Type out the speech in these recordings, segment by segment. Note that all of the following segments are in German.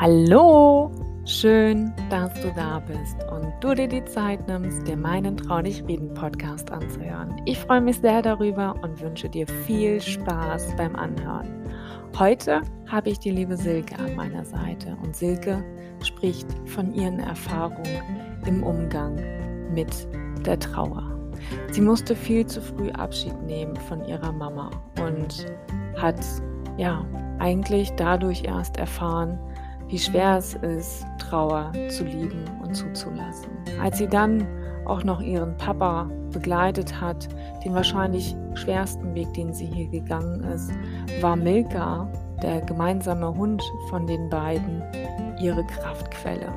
Hallo, schön, dass du da bist und du dir die Zeit nimmst, dir meinen Trau nicht reden Podcast anzuhören. Ich freue mich sehr darüber und wünsche dir viel Spaß beim Anhören. Heute habe ich die liebe Silke an meiner Seite und Silke spricht von ihren Erfahrungen im Umgang mit der Trauer. Sie musste viel zu früh Abschied nehmen von ihrer Mama und hat ja eigentlich dadurch erst erfahren, wie schwer es ist, Trauer zu lieben und zuzulassen. Als sie dann auch noch ihren Papa begleitet hat, den wahrscheinlich schwersten Weg, den sie hier gegangen ist, war Milka, der gemeinsame Hund von den beiden, ihre Kraftquelle.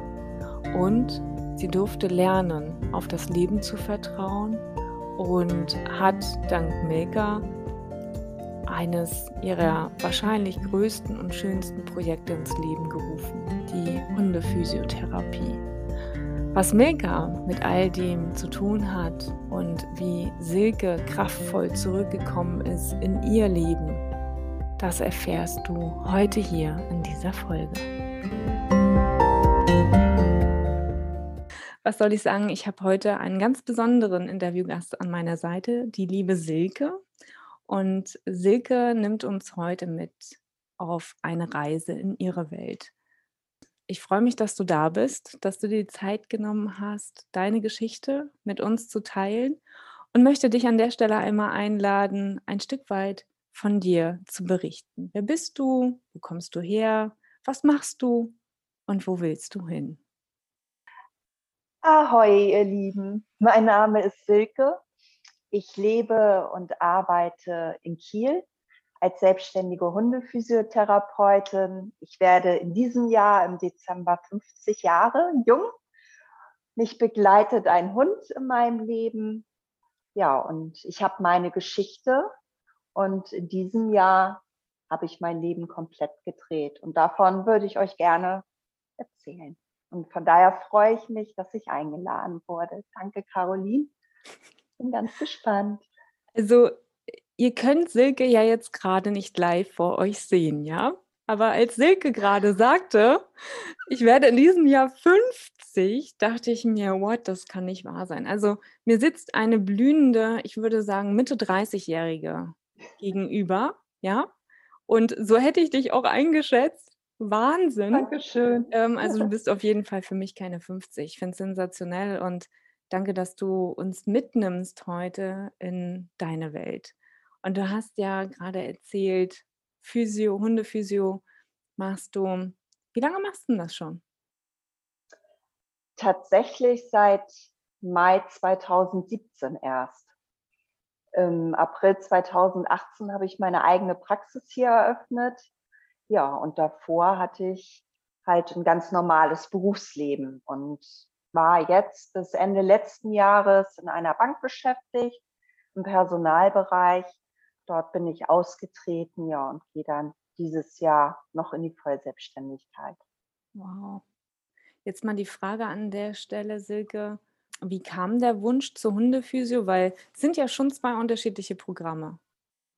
Und sie durfte lernen, auf das Leben zu vertrauen und hat dank Milka eines ihrer wahrscheinlich größten und schönsten Projekte ins Leben gerufen, die Hundephysiotherapie. Was Milka mit all dem zu tun hat und wie Silke kraftvoll zurückgekommen ist in ihr Leben, das erfährst du heute hier in dieser Folge. Was soll ich sagen? Ich habe heute einen ganz besonderen Interviewgast an meiner Seite, die liebe Silke. Und Silke nimmt uns heute mit auf eine Reise in ihre Welt. Ich freue mich, dass du da bist, dass du dir die Zeit genommen hast, deine Geschichte mit uns zu teilen und möchte dich an der Stelle einmal einladen, ein Stück weit von dir zu berichten. Wer bist du? Wo kommst du her? Was machst du? Und wo willst du hin? Ahoi, ihr Lieben. Mein Name ist Silke ich lebe und arbeite in Kiel als selbstständige Hundephysiotherapeutin. Ich werde in diesem Jahr im Dezember 50 Jahre jung. Mich begleitet ein Hund in meinem Leben. Ja, und ich habe meine Geschichte und in diesem Jahr habe ich mein Leben komplett gedreht. Und davon würde ich euch gerne erzählen. Und von daher freue ich mich, dass ich eingeladen wurde. Danke, Caroline bin ganz gespannt. Also, ihr könnt Silke ja jetzt gerade nicht live vor euch sehen, ja? Aber als Silke gerade sagte, ich werde in diesem Jahr 50, dachte ich mir, what, das kann nicht wahr sein. Also mir sitzt eine blühende, ich würde sagen Mitte 30-Jährige gegenüber, ja? Und so hätte ich dich auch eingeschätzt. Wahnsinn. Dankeschön. Ähm, also du bist auf jeden Fall für mich keine 50. Ich finde es sensationell und Danke, dass du uns mitnimmst heute in deine Welt. Und du hast ja gerade erzählt, Physio, Hundephysio machst du. Wie lange machst du das schon? Tatsächlich seit Mai 2017 erst. Im April 2018 habe ich meine eigene Praxis hier eröffnet. Ja, und davor hatte ich halt ein ganz normales Berufsleben und war jetzt bis Ende letzten Jahres in einer Bank beschäftigt, im Personalbereich. Dort bin ich ausgetreten, ja, und gehe dann dieses Jahr noch in die Vollselbstständigkeit. Wow. Jetzt mal die Frage an der Stelle, Silke. Wie kam der Wunsch zur Hundephysio? Weil es sind ja schon zwei unterschiedliche Programme.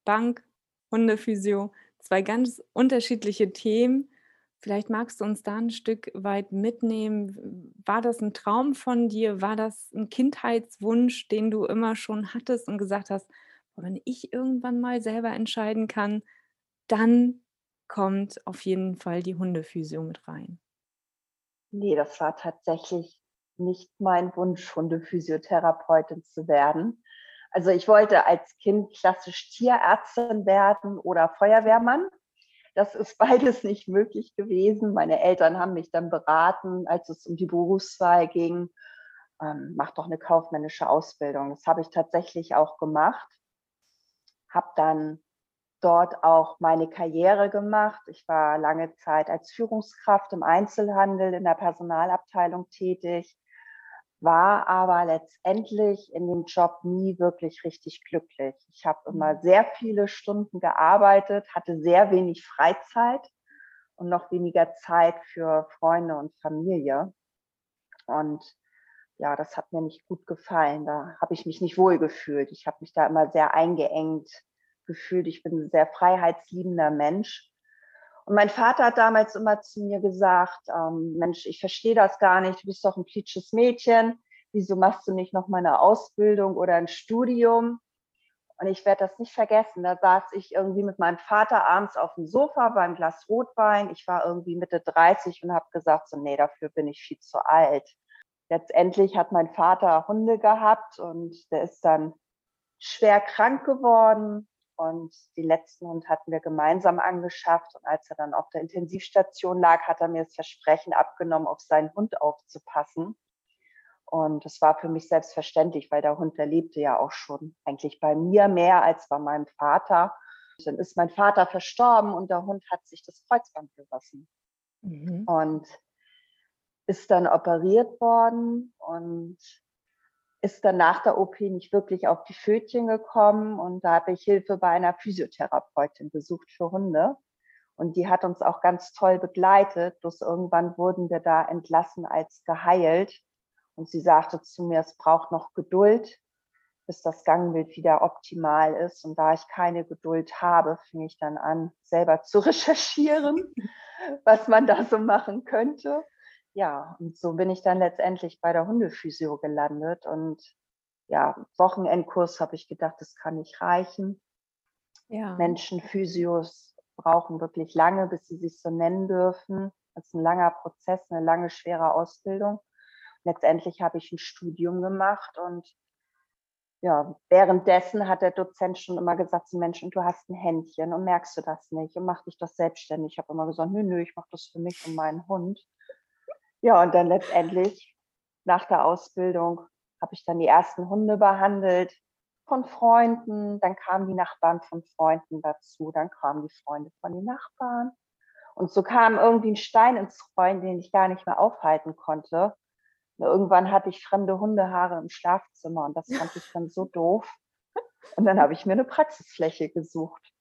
Bank, Hundephysio, zwei ganz unterschiedliche Themen. Vielleicht magst du uns da ein Stück weit mitnehmen. War das ein Traum von dir? War das ein Kindheitswunsch, den du immer schon hattest und gesagt hast, wenn ich irgendwann mal selber entscheiden kann, dann kommt auf jeden Fall die Hundephysio mit rein? Nee, das war tatsächlich nicht mein Wunsch, Hundephysiotherapeutin zu werden. Also ich wollte als Kind klassisch Tierärztin werden oder Feuerwehrmann. Das ist beides nicht möglich gewesen. Meine Eltern haben mich dann beraten, als es um die Berufswahl ging. Ähm, mach doch eine kaufmännische Ausbildung. Das habe ich tatsächlich auch gemacht. Habe dann dort auch meine Karriere gemacht. Ich war lange Zeit als Führungskraft im Einzelhandel in der Personalabteilung tätig war aber letztendlich in dem Job nie wirklich richtig glücklich. Ich habe immer mhm. sehr viele Stunden gearbeitet, hatte sehr wenig Freizeit und noch weniger Zeit für Freunde und Familie. Und ja, das hat mir nicht gut gefallen. Da habe ich mich nicht wohl gefühlt. Ich habe mich da immer sehr eingeengt gefühlt. Ich bin ein sehr freiheitsliebender Mensch. Und mein Vater hat damals immer zu mir gesagt, ähm, Mensch, ich verstehe das gar nicht, du bist doch ein plitsches Mädchen, wieso machst du nicht noch mal eine Ausbildung oder ein Studium? Und ich werde das nicht vergessen. Da saß ich irgendwie mit meinem Vater abends auf dem Sofa beim Glas Rotwein. Ich war irgendwie Mitte 30 und habe gesagt, so, nee, dafür bin ich viel zu alt. Letztendlich hat mein Vater Hunde gehabt und der ist dann schwer krank geworden. Und den letzten Hund hatten wir gemeinsam angeschafft. Und als er dann auf der Intensivstation lag, hat er mir das Versprechen abgenommen, auf seinen Hund aufzupassen. Und das war für mich selbstverständlich, weil der Hund, der lebte ja auch schon eigentlich bei mir mehr als bei meinem Vater. Dann ist mein Vater verstorben und der Hund hat sich das Kreuzband gerissen. Mhm. Und ist dann operiert worden und ist dann nach der OP nicht wirklich auf die Fötchen gekommen. Und da habe ich Hilfe bei einer Physiotherapeutin besucht für Hunde. Und die hat uns auch ganz toll begleitet. Bloß irgendwann wurden wir da entlassen als geheilt. Und sie sagte zu mir, es braucht noch Geduld, bis das Gangbild wieder optimal ist. Und da ich keine Geduld habe, fing ich dann an, selber zu recherchieren, was man da so machen könnte. Ja, und so bin ich dann letztendlich bei der Hundephysio gelandet. Und ja, Wochenendkurs habe ich gedacht, das kann nicht reichen. Ja. Menschenphysios brauchen wirklich lange, bis sie sich so nennen dürfen. Das ist ein langer Prozess, eine lange, schwere Ausbildung letztendlich habe ich ein Studium gemacht und ja, währenddessen hat der Dozent schon immer gesagt zu Menschen, du hast ein Händchen und merkst du das nicht und mach dich das selbstständig. Ich habe immer gesagt, nö, nö, ich mache das für mich und meinen Hund. Ja, und dann letztendlich nach der Ausbildung habe ich dann die ersten Hunde behandelt von Freunden, dann kamen die Nachbarn von Freunden dazu, dann kamen die Freunde von den Nachbarn. Und so kam irgendwie ein Stein ins Rollen, den ich gar nicht mehr aufhalten konnte. Irgendwann hatte ich fremde Hundehaare im Schlafzimmer und das fand ich dann so doof. Und dann habe ich mir eine Praxisfläche gesucht.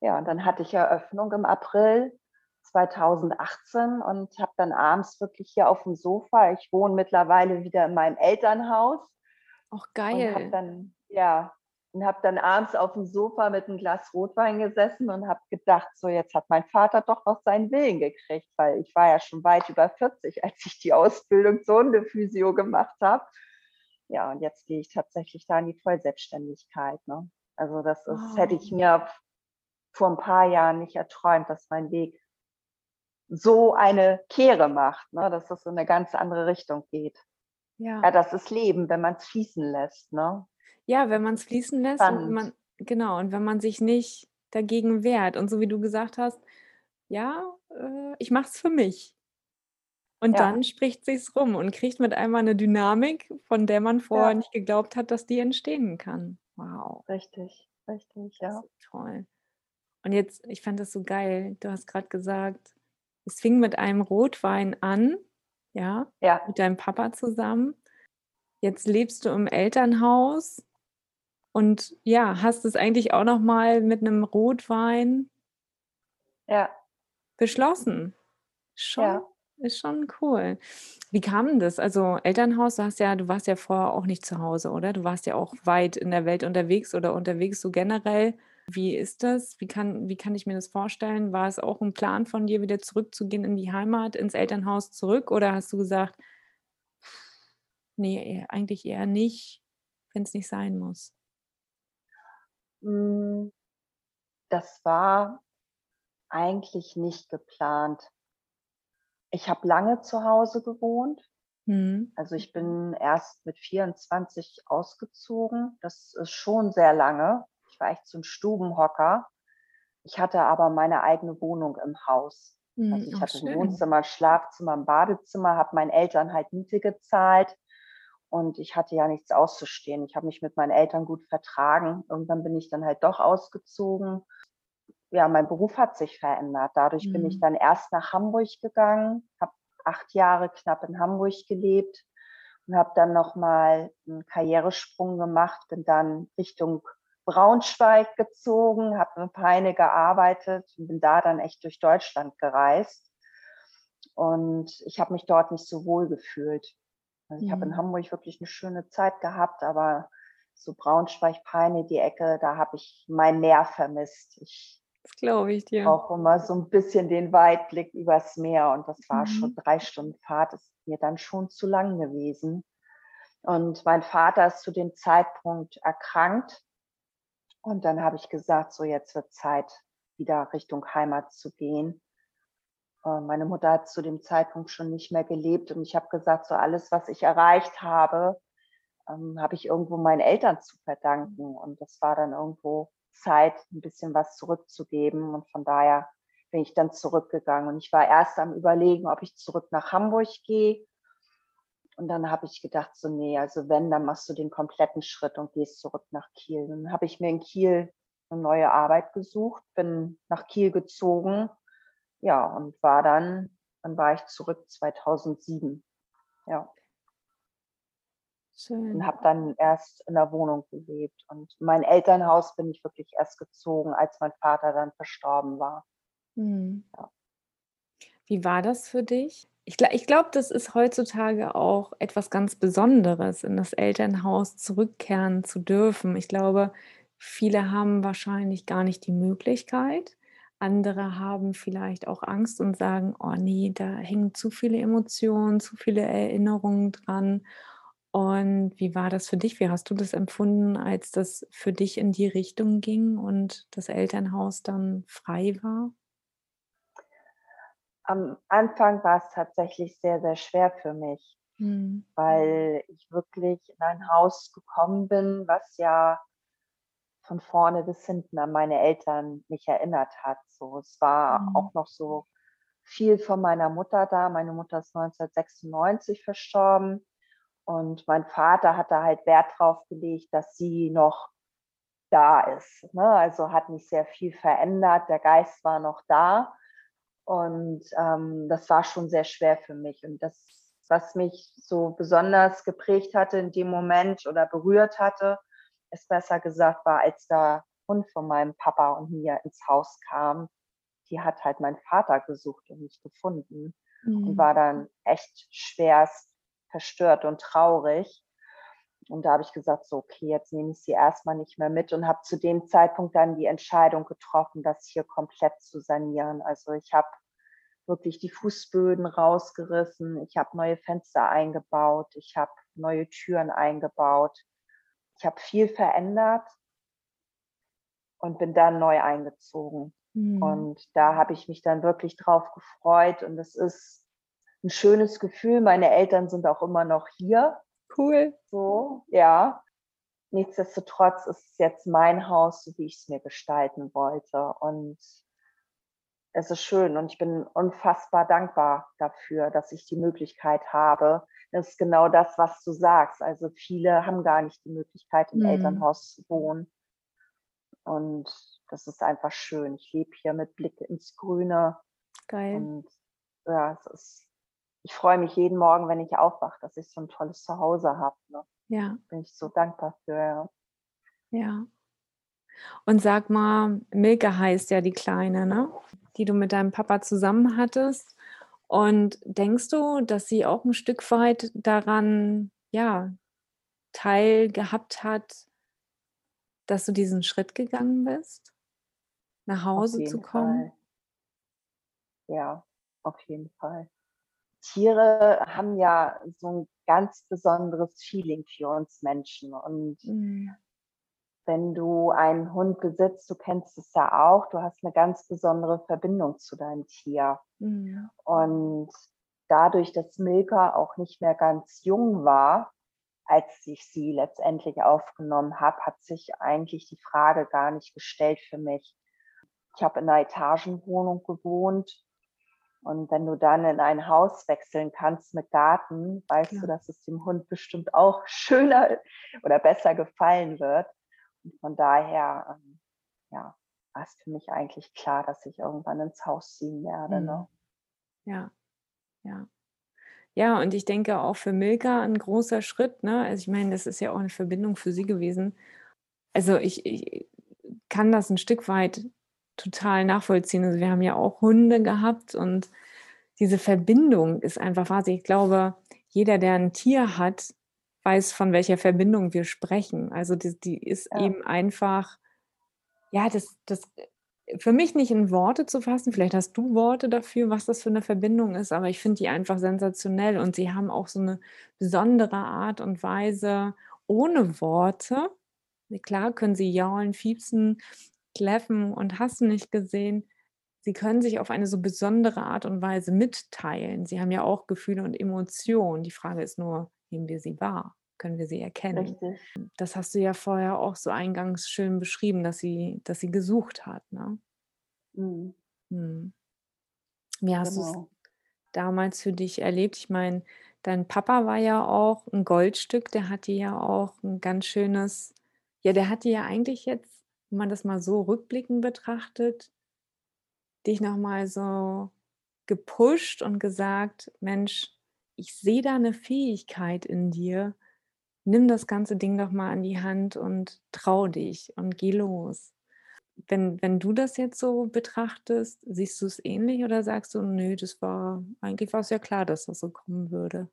Ja, und dann hatte ich Eröffnung im April 2018 und habe dann abends wirklich hier auf dem Sofa, ich wohne mittlerweile wieder in meinem Elternhaus. Auch geil. Und habe dann, ja, und habe dann abends auf dem Sofa mit einem Glas Rotwein gesessen und habe gedacht, so jetzt hat mein Vater doch noch seinen Willen gekriegt, weil ich war ja schon weit über 40, als ich die Ausbildung zur Hundephysio gemacht habe. Ja, und jetzt gehe ich tatsächlich da in die Vollselbstständigkeit. Ne? Also das ist, oh. hätte ich mir vor ein paar Jahren nicht erträumt, dass mein Weg so eine Kehre macht, ne? dass es in eine ganz andere Richtung geht. Ja. ja, das ist Leben, wenn man es fließen lässt. Ne? Ja, wenn man es fließen lässt und man genau, und wenn man sich nicht dagegen wehrt und so wie du gesagt hast: „Ja, äh, ich mache es für mich.“ Und Ja. dann spricht sich's rum und kriegt mit einmal eine Dynamik, von der man vorher Ja. nicht geglaubt hat, dass die entstehen kann. Wow. Richtig, richtig, ja. toll. Und jetzt ich fand das so geil. Du hast gerade gesagt, es fing mit einem Rotwein an, ja, Ja. mit deinem Papa zusammen. Jetzt lebst du im Elternhaus und ja, hast es eigentlich auch noch mal mit einem Rotwein Ja. beschlossen. Schon Ja. ist schon cool. Wie kam denn das? Also, Elternhaus, du hast ja du warst ja vorher auch nicht zu Hause, oder? Du warst ja auch weit in der Welt unterwegs oder unterwegs so generell. Wie ist das? Wie kann wie kann ich mir das vorstellen? War es auch ein Plan von dir, wieder zurückzugehen in die Heimat, ins Elternhaus zurück? Oder hast du gesagt: „Ne, eigentlich eher nicht, wenn es nicht sein muss?“ hm, das war eigentlich nicht geplant. Ich habe lange zu Hause gewohnt. Mhm. Also ich bin erst mit 24 ausgezogen. Das ist schon sehr lange. War echt so ein Stubenhocker. Ich hatte aber meine eigene Wohnung im Haus. Mhm, also ich hatte schön. ein Wohnzimmer, Schlafzimmer, ein Badezimmer, habe meinen Eltern halt Miete gezahlt. Und ich hatte ja nichts auszustehen. Ich habe mich mit meinen Eltern gut vertragen. Irgendwann bin ich dann halt doch ausgezogen. Ja, mein Beruf hat sich verändert. Dadurch mhm. bin ich mhm. dann erst nach Hamburg gegangen, habe acht Jahre knapp in Hamburg gelebt und habe dann nochmal einen Karrieresprung gemacht, bin dann Richtung Braunschweig gezogen, habe in Peine gearbeitet und bin da dann echt durch Deutschland gereist. Und ich habe mich dort nicht so wohl gefühlt. Also ich mhm. habe in Hamburg wirklich eine schöne Zeit gehabt, aber so Braunschweig, Peine, die Ecke, da habe ich mein Meer vermisst. Ich Das glaube ich dir. Auch immer so ein bisschen den Weitblick übers Meer. Und das war mhm. schon drei Stunden Fahrt, ist mir dann schon zu lang gewesen. Und mein Vater ist zu dem Zeitpunkt erkrankt. Und dann habe ich gesagt, so jetzt wird Zeit, wieder Richtung Heimat zu gehen. Äh, meine Mutter hat zu dem Zeitpunkt schon nicht mehr gelebt und ich habe gesagt, so alles, was ich erreicht habe, ähm, habe ich irgendwo meinen Eltern zu verdanken. Und das war dann irgendwo Zeit, ein bisschen was zurückzugeben. Und von daher bin ich dann zurückgegangen. Und ich war erst am Überlegen, ob ich zurück nach Hamburg gehe. Und dann habe ich gedacht, so, nee, also wenn, dann machst du den kompletten Schritt und gehst zurück nach Kiel. Dann habe ich mir in Kiel eine neue Arbeit gesucht, bin nach Kiel gezogen, ja, und war dann, dann war ich zurück 2007. Ja. Schön. Und habe dann erst in der Wohnung gelebt. Und mein Elternhaus bin ich wirklich erst gezogen, als mein Vater dann verstorben war. Mhm. Ja. Wie war das für dich? Ich, ich glaube, das ist heutzutage auch etwas ganz Besonderes, in das Elternhaus zurückkehren zu dürfen. Ich glaube, viele haben wahrscheinlich gar nicht die Möglichkeit. Andere haben vielleicht auch Angst und sagen, oh nee, da hängen zu viele Emotionen, zu viele Erinnerungen dran. Und wie war das für dich? Wie hast du das empfunden, als das für dich in die Richtung ging und das Elternhaus dann frei war? Am Anfang war es tatsächlich sehr, sehr schwer für mich, mhm. weil ich wirklich in ein Haus gekommen bin, was ja von vorne bis hinten an meine Eltern mich erinnert hat. So, es war mhm. auch noch so viel von meiner Mutter da. Meine Mutter ist 1996 verstorben und mein Vater hat da halt Wert drauf gelegt, dass sie noch da ist. Ne? Also hat nicht sehr viel verändert. Der Geist war noch da. Und ähm, das war schon sehr schwer für mich. Und das, was mich so besonders geprägt hatte in dem Moment oder berührt hatte, ist besser gesagt, war, als der Hund von meinem Papa und mir ins Haus kam. Die hat halt mein Vater gesucht und nicht gefunden. Mhm. Und war dann echt schwerst verstört und traurig. Und da habe ich gesagt, so, okay, jetzt nehme ich sie erstmal nicht mehr mit und habe zu dem Zeitpunkt dann die Entscheidung getroffen, das hier komplett zu sanieren. Also ich habe wirklich die Fußböden rausgerissen, ich habe neue Fenster eingebaut, ich habe neue Türen eingebaut, ich habe viel verändert und bin dann neu eingezogen. Mhm. Und da habe ich mich dann wirklich drauf gefreut und es ist ein schönes Gefühl. Meine Eltern sind auch immer noch hier. Cool. So, ja. Nichtsdestotrotz ist es jetzt mein Haus, so wie ich es mir gestalten wollte. Und es ist schön und ich bin unfassbar dankbar dafür, dass ich die Möglichkeit habe. Das ist genau das, was du sagst. Also viele haben gar nicht die Möglichkeit, im mhm. Elternhaus zu wohnen. Und das ist einfach schön. Ich lebe hier mit Blick ins Grüne. Geil. Und ja, es ist ich freue mich jeden Morgen, wenn ich aufwache, dass ich so ein tolles Zuhause habe. Ne? Ja. Bin ich so dankbar für. Ja. ja. Und sag mal, Milke heißt ja die Kleine, ne? Die du mit deinem Papa zusammen hattest. Und denkst du, dass sie auch ein Stück weit daran, ja, Teil gehabt hat, dass du diesen Schritt gegangen bist, nach Hause zu kommen? Fall. Ja, auf jeden Fall. Tiere haben ja so ein ganz besonderes Feeling für uns Menschen. Und mhm. wenn du einen Hund besitzt, du kennst es ja auch, du hast eine ganz besondere Verbindung zu deinem Tier. Mhm. Und dadurch, dass Milka auch nicht mehr ganz jung war, als ich sie letztendlich aufgenommen habe, hat sich eigentlich die Frage gar nicht gestellt für mich. Ich habe in einer Etagenwohnung gewohnt und wenn du dann in ein Haus wechseln kannst mit Garten, weißt ja. du, dass es dem Hund bestimmt auch schöner oder besser gefallen wird. Und von daher, ähm, ja, war es für mich eigentlich klar, dass ich irgendwann ins Haus ziehen werde. Mhm. Ne? Ja, ja. Ja, und ich denke auch für Milka ein großer Schritt. Ne? Also ich meine, das ist ja auch eine Verbindung für sie gewesen. Also ich, ich kann das ein Stück weit total nachvollziehen. Also wir haben ja auch Hunde gehabt und diese Verbindung ist einfach wahnsinnig. Ich glaube, jeder, der ein Tier hat, weiß, von welcher Verbindung wir sprechen. Also die, die ist ja. eben einfach, ja, das, das für mich nicht in Worte zu fassen. Vielleicht hast du Worte dafür, was das für eine Verbindung ist, aber ich finde die einfach sensationell und sie haben auch so eine besondere Art und Weise ohne Worte. Klar können sie jaulen, fiepsen, kläffen und hast nicht gesehen. Sie können sich auf eine so besondere Art und Weise mitteilen. Sie haben ja auch Gefühle und Emotionen. Die Frage ist nur, nehmen wir sie wahr? Können wir sie erkennen? Richtig. Das hast du ja vorher auch so eingangs schön beschrieben, dass sie, dass sie gesucht hat. Ne? Mhm. Hm. Wie hast du es Genau. damals für dich erlebt? Ich meine, dein Papa war ja auch ein Goldstück, der hatte ja auch ein ganz schönes, ja, der hatte ja eigentlich jetzt, wenn man das mal so rückblickend betrachtet, dich noch mal so gepusht und gesagt: „Mensch, ich sehe da eine Fähigkeit in dir. Nimm das ganze Ding doch mal an die Hand und trau dich und geh los.“ Wenn wenn du das jetzt so betrachtest, siehst du es ähnlich oder sagst du: „Nö, das war eigentlich war es ja klar, dass das so kommen würde?“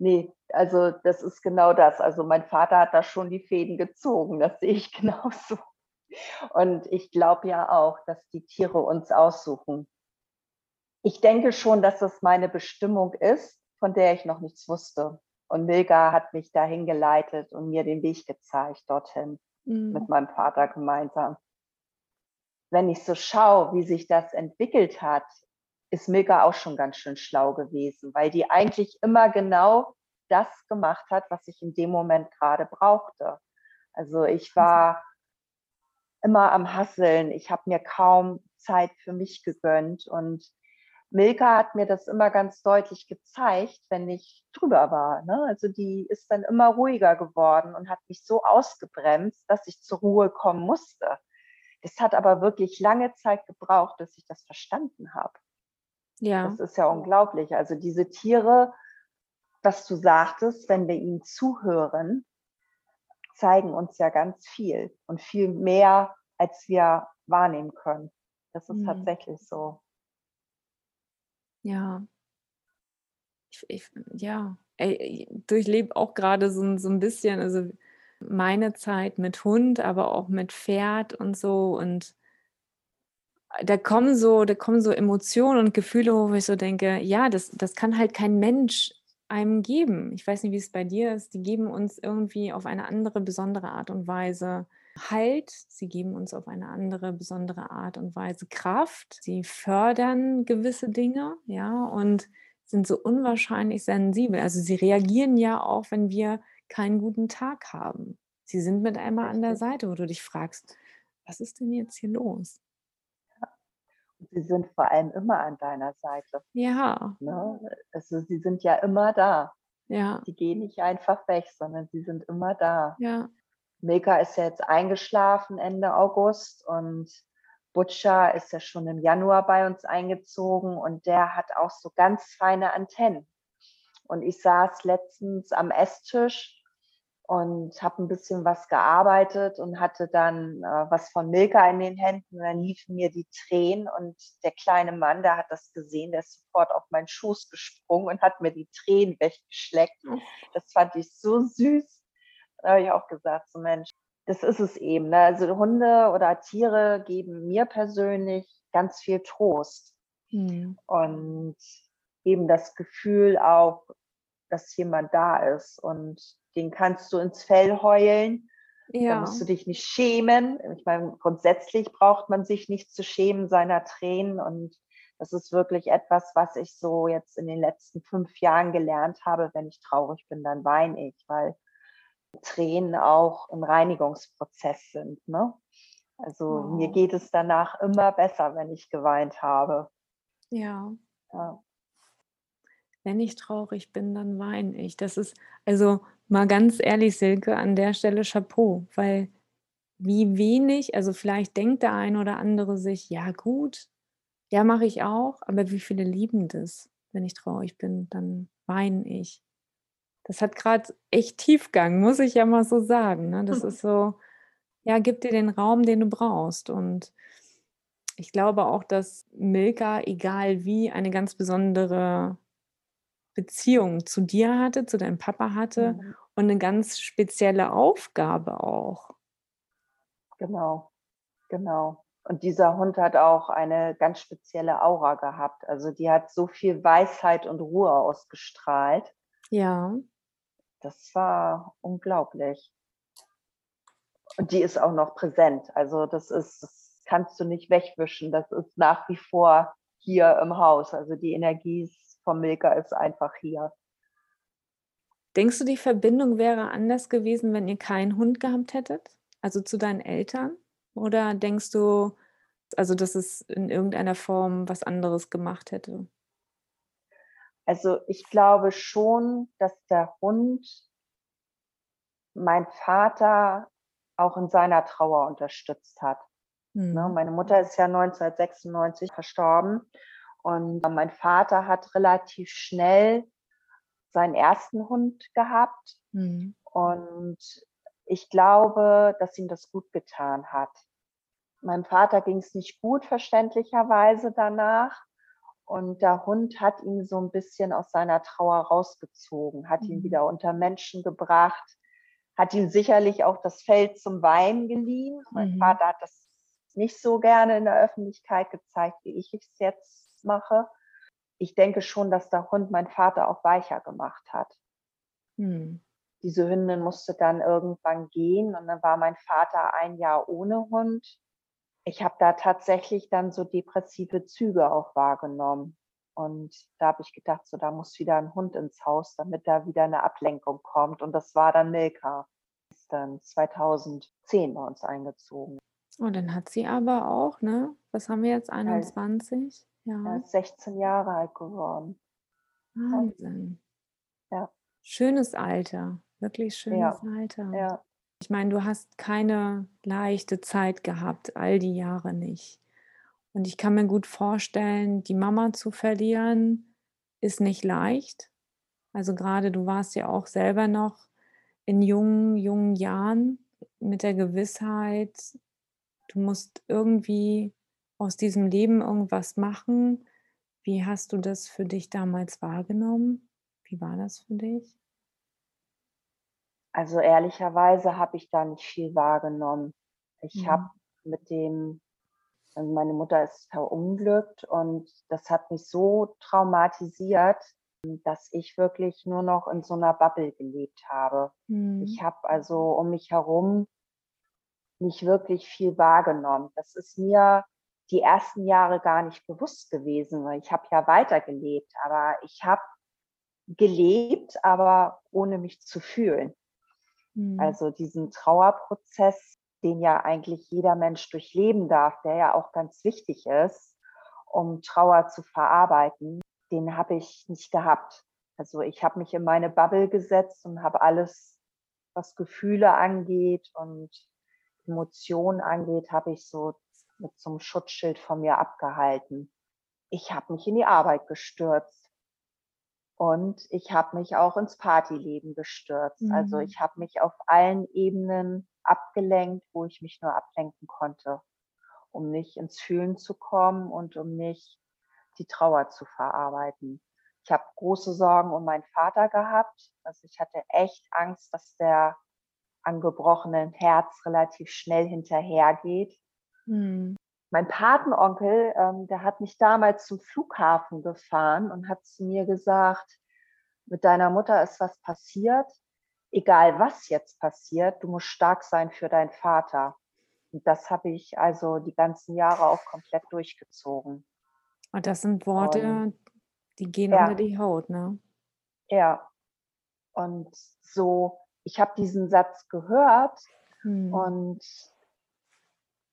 Ne, also das ist genau das. Also, mein Vater hat da schon die Fäden gezogen, das sehe ich genauso. Und ich glaube ja auch, dass die Tiere uns aussuchen. Ich denke schon, dass es meine Bestimmung ist, von der ich noch nichts wusste. Und Milka hat mich dahin geleitet und mir den Weg gezeigt dorthin Mhm. mit meinem Vater gemeinsam. Wenn ich so schaue, wie sich das entwickelt hat, ist Milka auch schon ganz schön schlau gewesen, weil die eigentlich immer genau das gemacht hat, was ich in dem Moment gerade brauchte. Also, ich war immer am Hasseln. Ich habe mir kaum Zeit für mich gegönnt und Milka hat mir das immer ganz deutlich gezeigt, wenn ich drüber war, ne? Also, die ist dann immer ruhiger geworden und hat mich so ausgebremst, dass ich zur Ruhe kommen musste. Das hat aber wirklich lange Zeit gebraucht, bis ich das verstanden habe. Ja, Das ist ja unglaublich. Also, diese Tiere, was du sagtest, wenn wir ihnen zuhören, zeigen uns ja ganz viel und viel mehr, als wir wahrnehmen können. Das ist mhm, tatsächlich so. ja. Ich ich ja, ich durchlebe auch gerade so so 'n bisschen also, meine Zeit mit Hund, aber auch mit Pferd und so und da kommen so da kommen so Emotionen und Gefühle wo ich so denke: „Ja, das das kann halt kein Mensch einem geben.“ Ich weiß nicht, wie es bei dir ist. Die geben uns irgendwie auf eine andere, besondere Art und Weise Halt. Sie geben uns auf eine andere, besondere Art und Weise Kraft. Sie fördern gewisse Dinge, ja, und sind so unwahrscheinlich sensibel. Also, sie reagieren ja auch, wenn wir keinen guten Tag haben. Sie sind mit einmal an der. Seite, wo du dich fragst: „Was ist denn jetzt hier los?“ Und sie sind vor allem immer an deiner Seite, Ja, ne? Also, sie sind ja immer da. ja, Die gehen nicht einfach weg, sondern sie sind immer da. ja. Milka ist ja jetzt eingeschlafen Ende August und Butcher ist ja schon im Januar bei uns eingezogen und der hat auch so ganz feine Antennen. Und ich saß letztens am Esstisch und habe ein bisschen was gearbeitet und hatte dann, äh, was von Milka in den Händen und dann liefen mir die Tränen und der kleine Mann, der hat das gesehen, der ist sofort auf meinen Schoß gesprungen und hat mir die Tränen weggeschleckt. Oh, Das fand ich so süß. Da habe ich auch gesagt: „So Mensch, das ist es eben, ne?“ Also, Hunde oder Tiere geben mir persönlich ganz viel Trost mhm. und eben das Gefühl auch, dass jemand da ist und den kannst du ins Fell heulen. Da Ja, musst du dich nicht schämen. Ich meine, grundsätzlich braucht man sich nicht zu schämen seiner Tränen und das ist wirklich etwas, was ich so jetzt in den letzten 5 Jahren gelernt habe. Wenn ich traurig bin, dann weine ich, weil Tränen auch 'n Reinigungsprozess sind, ne? Also, mir oh, geht es danach immer besser, wenn ich geweint habe. ja. Ja, Wenn ich traurig bin, dann weine ich. Das ist also, mal ganz ehrlich, Silke, an der Stelle Chapeau, weil wie wenig also, vielleicht denkt der eine oder andere sich: „Ja gut, ja, mache ich auch“, aber wie viele lieben das? Wenn ich traurig bin, dann weine ich. Das hat grad echt Tiefgang, muss ich ja mal so sagen, ne? Das ist so ja, gib dir den Raum, den du brauchst und ich glaube auch, dass Milka, egal wie, eine ganz besondere Beziehung zu dir hatte, zu deinem Papa hatte mhm, und 'ne ganz spezielle Aufgabe auch. genau, genau. Und dieser Hund hat auch eine ganz spezielle Aura gehabt. Also die hat so viel Weisheit und Ruhe ausgestrahlt. Ja. Das war unglaublich. Und die ist auch noch präsent. Also das ist, das kannst du nicht wegwischen. Das ist nach wie vor hier im Haus. Also die Energie vom Milka ist einfach hier. Denkst du, die Verbindung wäre anders gewesen, wenn ihr keinen Hund gehabt hättet? Also zu deinen Eltern? Oder denkst du, also dass es in irgendeiner Form was anderes gemacht hätte? Also ich glaube schon, dass der Hund mein Vater auch in seiner Trauer unterstützt hat. Mhm. Meine Mutter ist ja 1996 verstorben und mein Vater hat relativ schnell seinen ersten Hund gehabt. Mhm. Und ich glaube, dass ihm das gut getan hat. Meinem Vater ging es nicht gut, verständlicherweise danach. Und der Hund hat ihn so ein bisschen aus seiner Trauer rausgezogen, hat ihn mhm. wieder unter Menschen gebracht, hat ihm sicherlich auch das Feld zum Wein geliehen. Mein mhm. Vater hat das nicht so gerne in der Öffentlichkeit gezeigt, wie ich es jetzt mache. Ich denke schon, dass der Hund mein Vater auch weicher gemacht hat. Mhm. Diese Hündin musste dann irgendwann gehen und dann war mein Vater ein Jahr ohne Hund ich habe da tatsächlich dann so depressive Züge auch wahrgenommen. Und da habe ich gedacht, so da muss wieder ein Hund ins Haus, damit da wieder eine Ablenkung kommt. Und das war dann Milka. Ist dann 2010 bei uns eingezogen. Und dann hat sie aber auch, ne? Was haben wir jetzt? 21? Ja. ja. ist 16 Jahre alt geworden. Wahnsinn. Ja. Schönes Alter. Wirklich schönes ja. Alter. Ja. Ich meine, du hast keine leichte Zeit gehabt, all die Jahre nicht. Und ich kann mir gut vorstellen, die Mama zu verlieren ist nicht leicht. Also gerade du warst ja auch selber noch in jungen, jungen Jahren mit der Gewissheit, du musst irgendwie aus diesem Leben irgendwas machen. Wie hast du das für dich damals wahrgenommen? Wie war das für dich? Also ehrlicherweise habe ich da nicht viel wahrgenommen. Ich mhm. habe mit dem, also meine Mutter ist verunglückt und das hat mich so traumatisiert, dass ich wirklich nur noch in so einer Bubble gelebt habe. Mhm. Ich habe also um mich herum nicht wirklich viel wahrgenommen. Das ist mir die ersten Jahre gar nicht bewusst gewesen, weil ich habe ja weitergelebt, aber ich habe gelebt, aber ohne mich zu fühlen. Mhm. Also diesen Trauerprozess, den ja eigentlich jeder Mensch durchleben darf, der ja auch ganz wichtig ist, um Trauer zu verarbeiten, den habe ich nicht gehabt. Also ich habe mich in meine Bubble gesetzt und habe alles, was Gefühle angeht und Emotionen angeht, habe ich so mit so einem Schutzschild von mir abgehalten. Ich habe mich in die Arbeit gestürzt. Und ich habe mich auch ins Partyleben gestürzt. Also mhm. Also ich habe mich auf allen Ebenen abgelenkt, wo ich mich nur ablenken konnte, um nicht ins Fühlen zu kommen und um nicht die Trauer zu verarbeiten. Ich habe große Sorgen um meinen Vater gehabt. Also ich hatte echt Angst, dass der an gebrochenen Herz relativ schnell hinterhergeht. Mhm. Mein Patenonkel, ähm, der hat mich damals zum Flughafen gefahren und hat zu mir gesagt, mit deiner Mutter ist was passiert, egal was jetzt passiert, du musst stark sein für deinen Vater. Und das habe ich also die ganzen Jahre auch komplett durchgezogen. Und das sind Worte, und, die gehen ja, unter die Haut, ne? Ja. Und so, ich habe diesen Satz gehört hm. und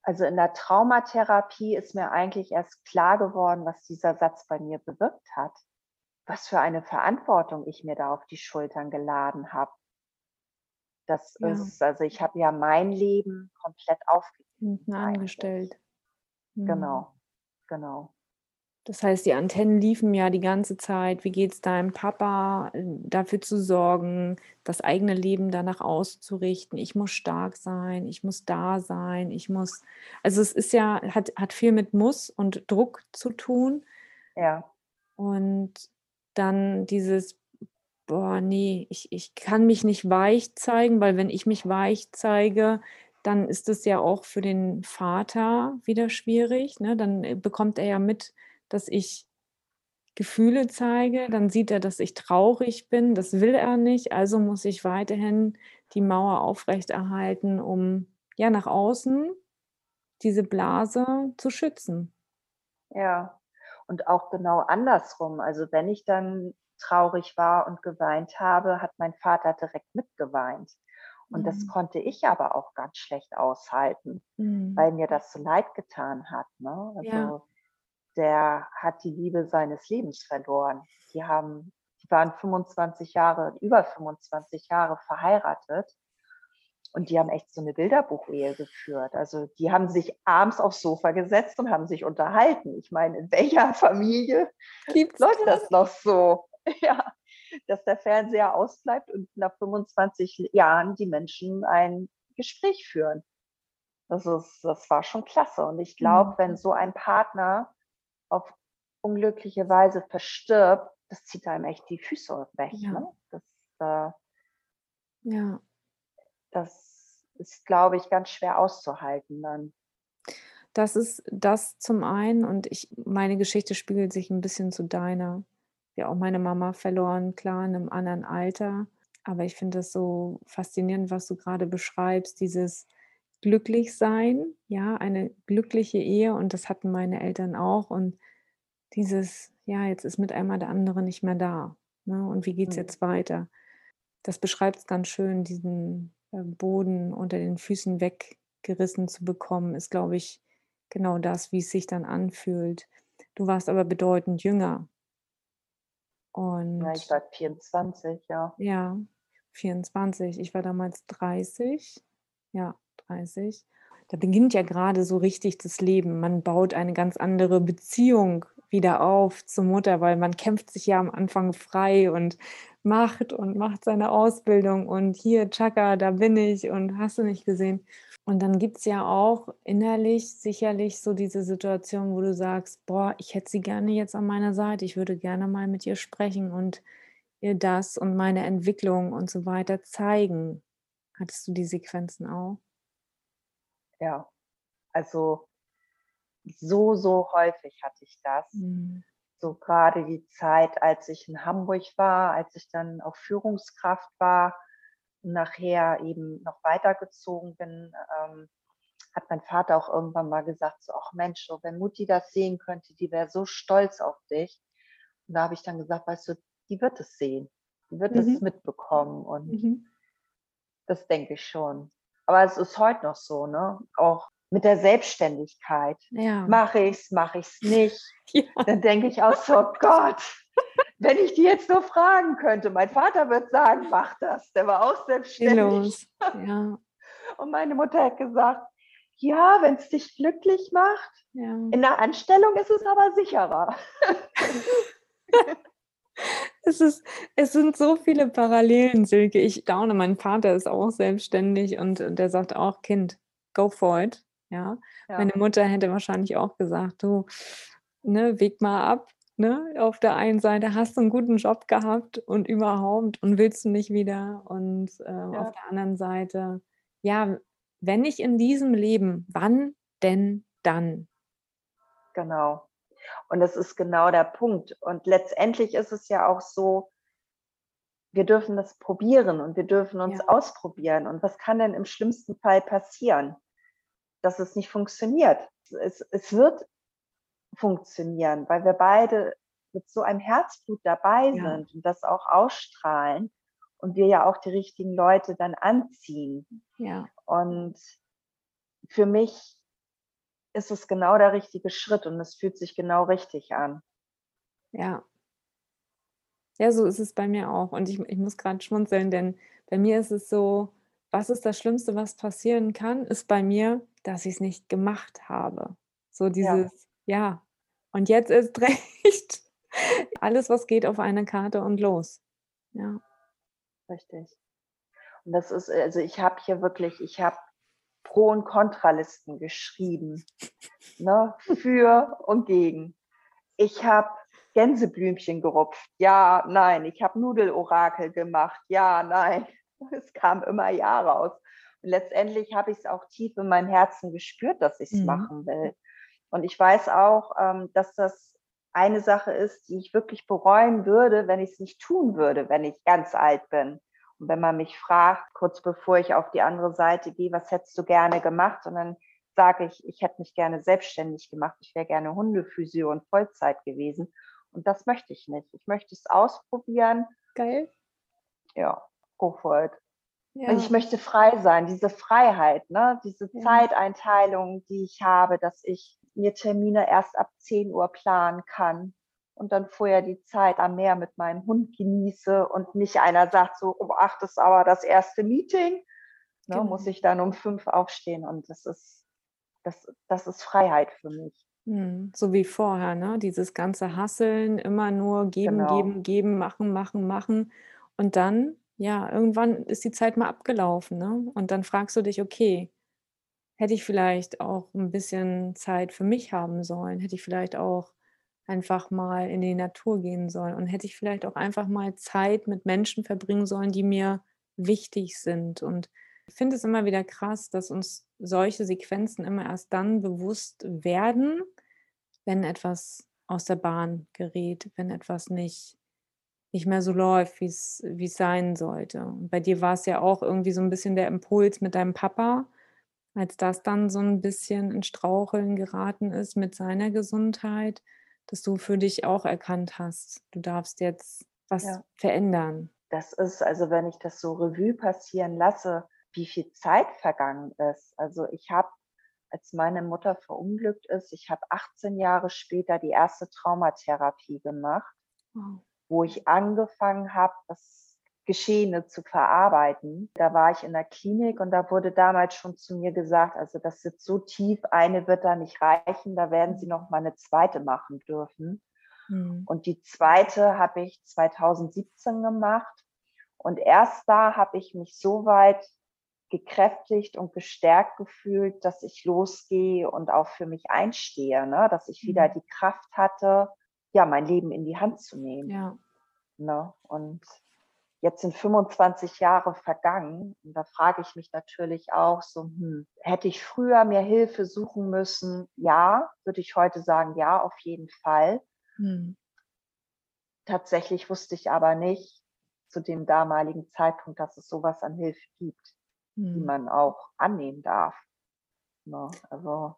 also in der Traumatherapie ist mir eigentlich erst klar geworden, was dieser Satz bei mir bewirkt hat. Was für eine Verantwortung ich mir da auf die Schultern geladen habe. Das ja. ist, also ich habe ja mein Leben komplett aufgegeben. Angestellt. Genau, genau. Das heißt, die Antennen liefen ja die ganze Zeit. Wie geht es deinem Papa, äh, dafür zu sorgen, das eigene Leben danach auszurichten? Ich muss stark sein, ich muss da sein, ich muss. Also es ist ja, hat, hat viel mit Muss und Druck zu tun. Ja. Und dann dieses, boah, nee, ich, ich kann mich nicht weich zeigen, weil wenn ich mich weich zeige, dann ist es ja auch für den Vater wieder schwierig. Ne? Dann äh, bekommt er ja mit, dass ich Gefühle zeige, dann sieht er, dass ich traurig bin, das will er nicht, also muss ich weiterhin die Mauer aufrechterhalten, um ja nach außen diese Blase zu schützen. Ja, und auch genau andersrum. Also wenn ich dann traurig war und geweint habe, hat mein Vater direkt mitgeweint. Und mhm. das konnte ich aber auch ganz schlecht aushalten, mhm. weil mir das so leid getan hat. Ne? Also ja. Der hat die Liebe seines Lebens verloren. Die haben, die waren 25 Jahre, über 25 Jahre verheiratet. Und die haben echt so eine Bilderbuchehe geführt. Also die haben sich abends aufs Sofa gesetzt und haben sich unterhalten. Ich meine, in welcher Familie Gibt's läuft das? das noch so? Ja dass der Fernseher ausbleibt und nach 25 Jahren die Menschen ein Gespräch führen. Das, ist, das war schon klasse. Und ich glaube, mhm. wenn so ein Partner auf unglückliche Weise verstirbt, das zieht einem echt die Füße weg. Ja. Ne? Das, äh, ja. das ist, glaube ich, ganz schwer auszuhalten dann. Das ist das zum einen und ich, meine Geschichte spiegelt sich ein bisschen zu deiner ja auch meine Mama verloren, klar, in einem anderen Alter. Aber ich finde es so faszinierend, was du gerade beschreibst, dieses Glücklichsein, ja, eine glückliche Ehe und das hatten meine Eltern auch und dieses, ja, jetzt ist mit einmal der andere nicht mehr da. Ne? Und wie geht es mhm. jetzt weiter? Das beschreibt es ganz schön, diesen äh, Boden unter den Füßen weggerissen zu bekommen, ist, glaube ich, genau das, wie es sich dann anfühlt. Du warst aber bedeutend jünger. Und ja, ich war 24, ja. Ja, 24. Ich war damals 30. Ja, 30. Da beginnt ja gerade so richtig das Leben. Man baut eine ganz andere Beziehung wieder auf zur Mutter, weil man kämpft sich ja am Anfang frei und macht und macht seine Ausbildung und hier, Chaka, da bin ich und hast du nicht gesehen. Und dann gibt es ja auch innerlich sicherlich so diese Situation, wo du sagst, boah, ich hätte sie gerne jetzt an meiner Seite, ich würde gerne mal mit ihr sprechen und ihr das und meine Entwicklung und so weiter zeigen. Hattest du die Sequenzen auch? Ja, also so, so häufig hatte ich das. Mhm. So gerade die Zeit, als ich in Hamburg war, als ich dann auch Führungskraft war, nachher eben noch weitergezogen bin, ähm, hat mein Vater auch irgendwann mal gesagt, so, ach Mensch, wenn Mutti das sehen könnte, die wäre so stolz auf dich. Und da habe ich dann gesagt, weißt du, die wird es sehen, die wird mhm. es mitbekommen und mhm. das denke ich schon. Aber es ist heute noch so, ne? Auch mit der Selbstständigkeit. Ja. Mache ich es, mache ich es nicht. Ja. Dann denke ich auch so, Gott, wenn ich die jetzt nur fragen könnte, mein Vater wird sagen, mach das. Der war auch selbstständig. Ja. Und meine Mutter hat gesagt, ja, wenn es dich glücklich macht. Ja. In der Anstellung ist es aber sicherer. Es, ist, es sind so viele Parallelen, Silke. Ich staune, mein Vater ist auch selbstständig und der sagt auch, Kind, go for it. Ja? ja. Meine Mutter hätte wahrscheinlich auch gesagt, du, ne, weg mal ab. Ne? Auf der einen Seite hast du einen guten Job gehabt und überhaupt und willst du nicht wieder. Und äh, ja. auf der anderen Seite, ja, wenn nicht in diesem Leben, wann denn dann? Genau. Und das ist genau der Punkt. Und letztendlich ist es ja auch so, wir dürfen das probieren und wir dürfen uns ja. ausprobieren. Und was kann denn im schlimmsten Fall passieren? Dass es nicht funktioniert. Es, es wird funktionieren, weil wir beide mit so einem Herzblut dabei ja. sind und das auch ausstrahlen und wir ja auch die richtigen Leute dann anziehen. Ja. Und für mich ist es genau der richtige Schritt und es fühlt sich genau richtig an. Ja. Ja, so ist es bei mir auch. Und ich, ich muss gerade schmunzeln, denn bei mir ist es so, was ist das Schlimmste, was passieren kann, ist bei mir, dass ich es nicht gemacht habe. So dieses, ja, ja und jetzt ist recht. Alles, was geht, auf eine Karte und los. Ja. Richtig. Und das ist, also ich habe hier wirklich, ich habe Pro- und Kontralisten geschrieben. Ne, für und gegen. Ich habe Gänseblümchen gerupft. Ja, nein. Ich habe Nudelorakel gemacht. Ja, nein. Es kam immer Ja raus. letztendlich habe ich es auch tief in meinem Herzen gespürt, dass ich es mhm. machen will. Und ich weiß auch, ähm, dass das eine Sache ist, die ich wirklich bereuen würde, wenn ich es nicht tun würde, wenn ich ganz alt bin. Und wenn man mich fragt, kurz bevor ich auf die andere Seite gehe, was hättest du gerne gemacht? Und dann sage ich, ich hätte mich gerne selbstständig gemacht, ich wäre gerne Hundephysio und Vollzeit gewesen. Und das möchte ich nicht. Ich möchte es ausprobieren. Geil. Ja, go for it. Ja. Und ich möchte frei sein, diese Freiheit, ne? diese ja. Zeiteinteilung, die ich habe, dass ich mir Termine erst ab 10 Uhr planen kann und dann vorher die Zeit am Meer mit meinem Hund genieße und nicht einer sagt so, um acht ist aber das erste Meeting, ne, genau. muss ich dann um fünf aufstehen und das ist, das, das ist Freiheit für mich. Hm, so wie vorher, ne? Dieses ganze Hasseln, immer nur geben, genau. geben, geben, machen, machen, machen. Und dann, ja, irgendwann ist die Zeit mal abgelaufen, ne? Und dann fragst du dich, okay, hätte ich vielleicht auch ein bisschen Zeit für mich haben sollen? Hätte ich vielleicht auch einfach mal in die Natur gehen sollen und hätte ich vielleicht auch einfach mal Zeit mit Menschen verbringen sollen, die mir wichtig sind. Und ich finde es immer wieder krass, dass uns solche Sequenzen immer erst dann bewusst werden, wenn etwas aus der Bahn gerät, wenn etwas nicht, nicht mehr so läuft, wie es sein sollte. Und bei dir war es ja auch irgendwie so ein bisschen der Impuls mit deinem Papa, als das dann so ein bisschen in Straucheln geraten ist mit seiner Gesundheit dass du für dich auch erkannt hast, du darfst jetzt was ja. verändern. Das ist, also wenn ich das so Revue passieren lasse, wie viel Zeit vergangen ist. Also ich habe, als meine Mutter verunglückt ist, ich habe 18 Jahre später die erste Traumatherapie gemacht, wow. wo ich angefangen habe, das Geschehene zu verarbeiten. Da war ich in der Klinik und da wurde damals schon zu mir gesagt, also das sitzt so tief, eine wird da nicht reichen, da werden Sie noch mal eine zweite machen dürfen. Mhm. Und die zweite habe ich 2017 gemacht und erst da habe ich mich so weit gekräftigt und gestärkt gefühlt, dass ich losgehe und auch für mich einstehe, ne? dass ich wieder mhm. die Kraft hatte, ja, mein Leben in die Hand zu nehmen. Ja. Ne? Und Jetzt sind 25 Jahre vergangen und da frage ich mich natürlich auch so, hm, hätte ich früher mir Hilfe suchen müssen? Ja, würde ich heute sagen, ja, auf jeden Fall. Hm. Tatsächlich wusste ich aber nicht zu dem damaligen Zeitpunkt, dass es sowas an Hilfe gibt, hm. die man auch annehmen darf. No, ne, also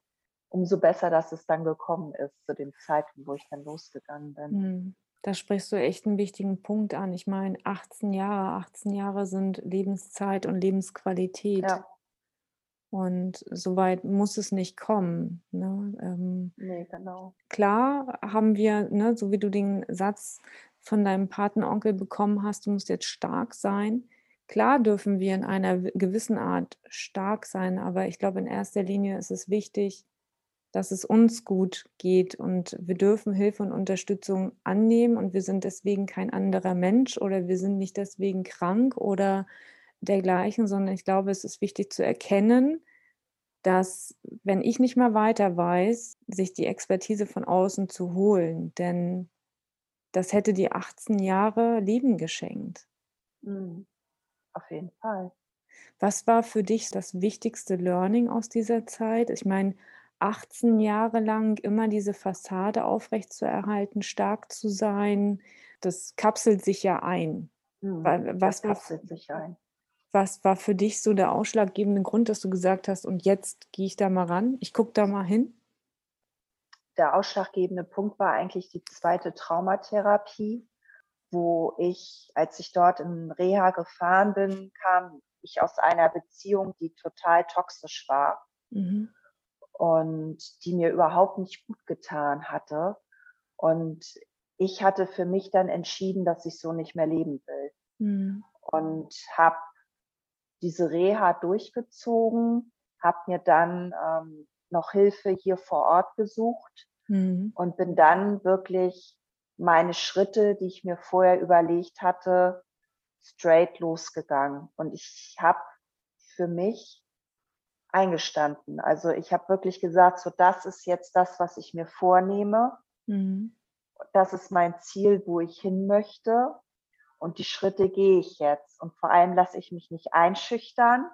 umso besser, dass es dann gekommen ist zu dem Zeitpunkt, wo ich dann losgegangen bin. Da sprichst du echt einen wichtigen Punkt an. Ich meine, 18 Jahre, 18 Jahre sind Lebenszeit und Lebensqualität. Ja. Und so weit muss es nicht kommen. Ne? Ähm, nee, genau. Klar haben wir, ne, so wie du den Satz von deinem Patenonkel bekommen hast, du musst jetzt stark sein. Klar dürfen wir in einer gewissen Art stark sein, aber ich glaube, in erster Linie ist es wichtig, dass es uns gut geht und wir dürfen Hilfe und Unterstützung annehmen und wir sind deswegen kein anderer Mensch oder wir sind nicht deswegen krank oder dergleichen, sondern ich glaube, es ist wichtig zu erkennen, dass wenn ich nicht mehr weiter weiß, sich die Expertise von außen zu holen, denn das hätte die 18 Jahre Leben geschenkt. Mhm. Auf jeden Fall. Was war für dich das wichtigste Learning aus dieser Zeit? Ich meine, 18 Jahre lang immer diese Fassade aufrechtzuerhalten, stark zu sein, das kapselt sich ja ein. Mhm, was, war, sich ein. was war für dich so der ausschlaggebende Grund, dass du gesagt hast, und jetzt gehe ich da mal ran, ich gucke da mal hin? Der ausschlaggebende Punkt war eigentlich die zweite Traumatherapie, wo ich, als ich dort in Reha gefahren bin, kam ich aus einer Beziehung, die total toxisch war. Mhm und die mir überhaupt nicht gut getan hatte. Und ich hatte für mich dann entschieden, dass ich so nicht mehr leben will. Mhm. Und habe diese Reha durchgezogen, habe mir dann ähm, noch Hilfe hier vor Ort gesucht mhm. und bin dann wirklich meine Schritte, die ich mir vorher überlegt hatte, straight losgegangen. Und ich habe für mich eingestanden. Also ich habe wirklich gesagt, so das ist jetzt das, was ich mir vornehme. Mhm. Das ist mein Ziel, wo ich hin möchte. Und die Schritte gehe ich jetzt. Und vor allem lasse ich mich nicht einschüchtern.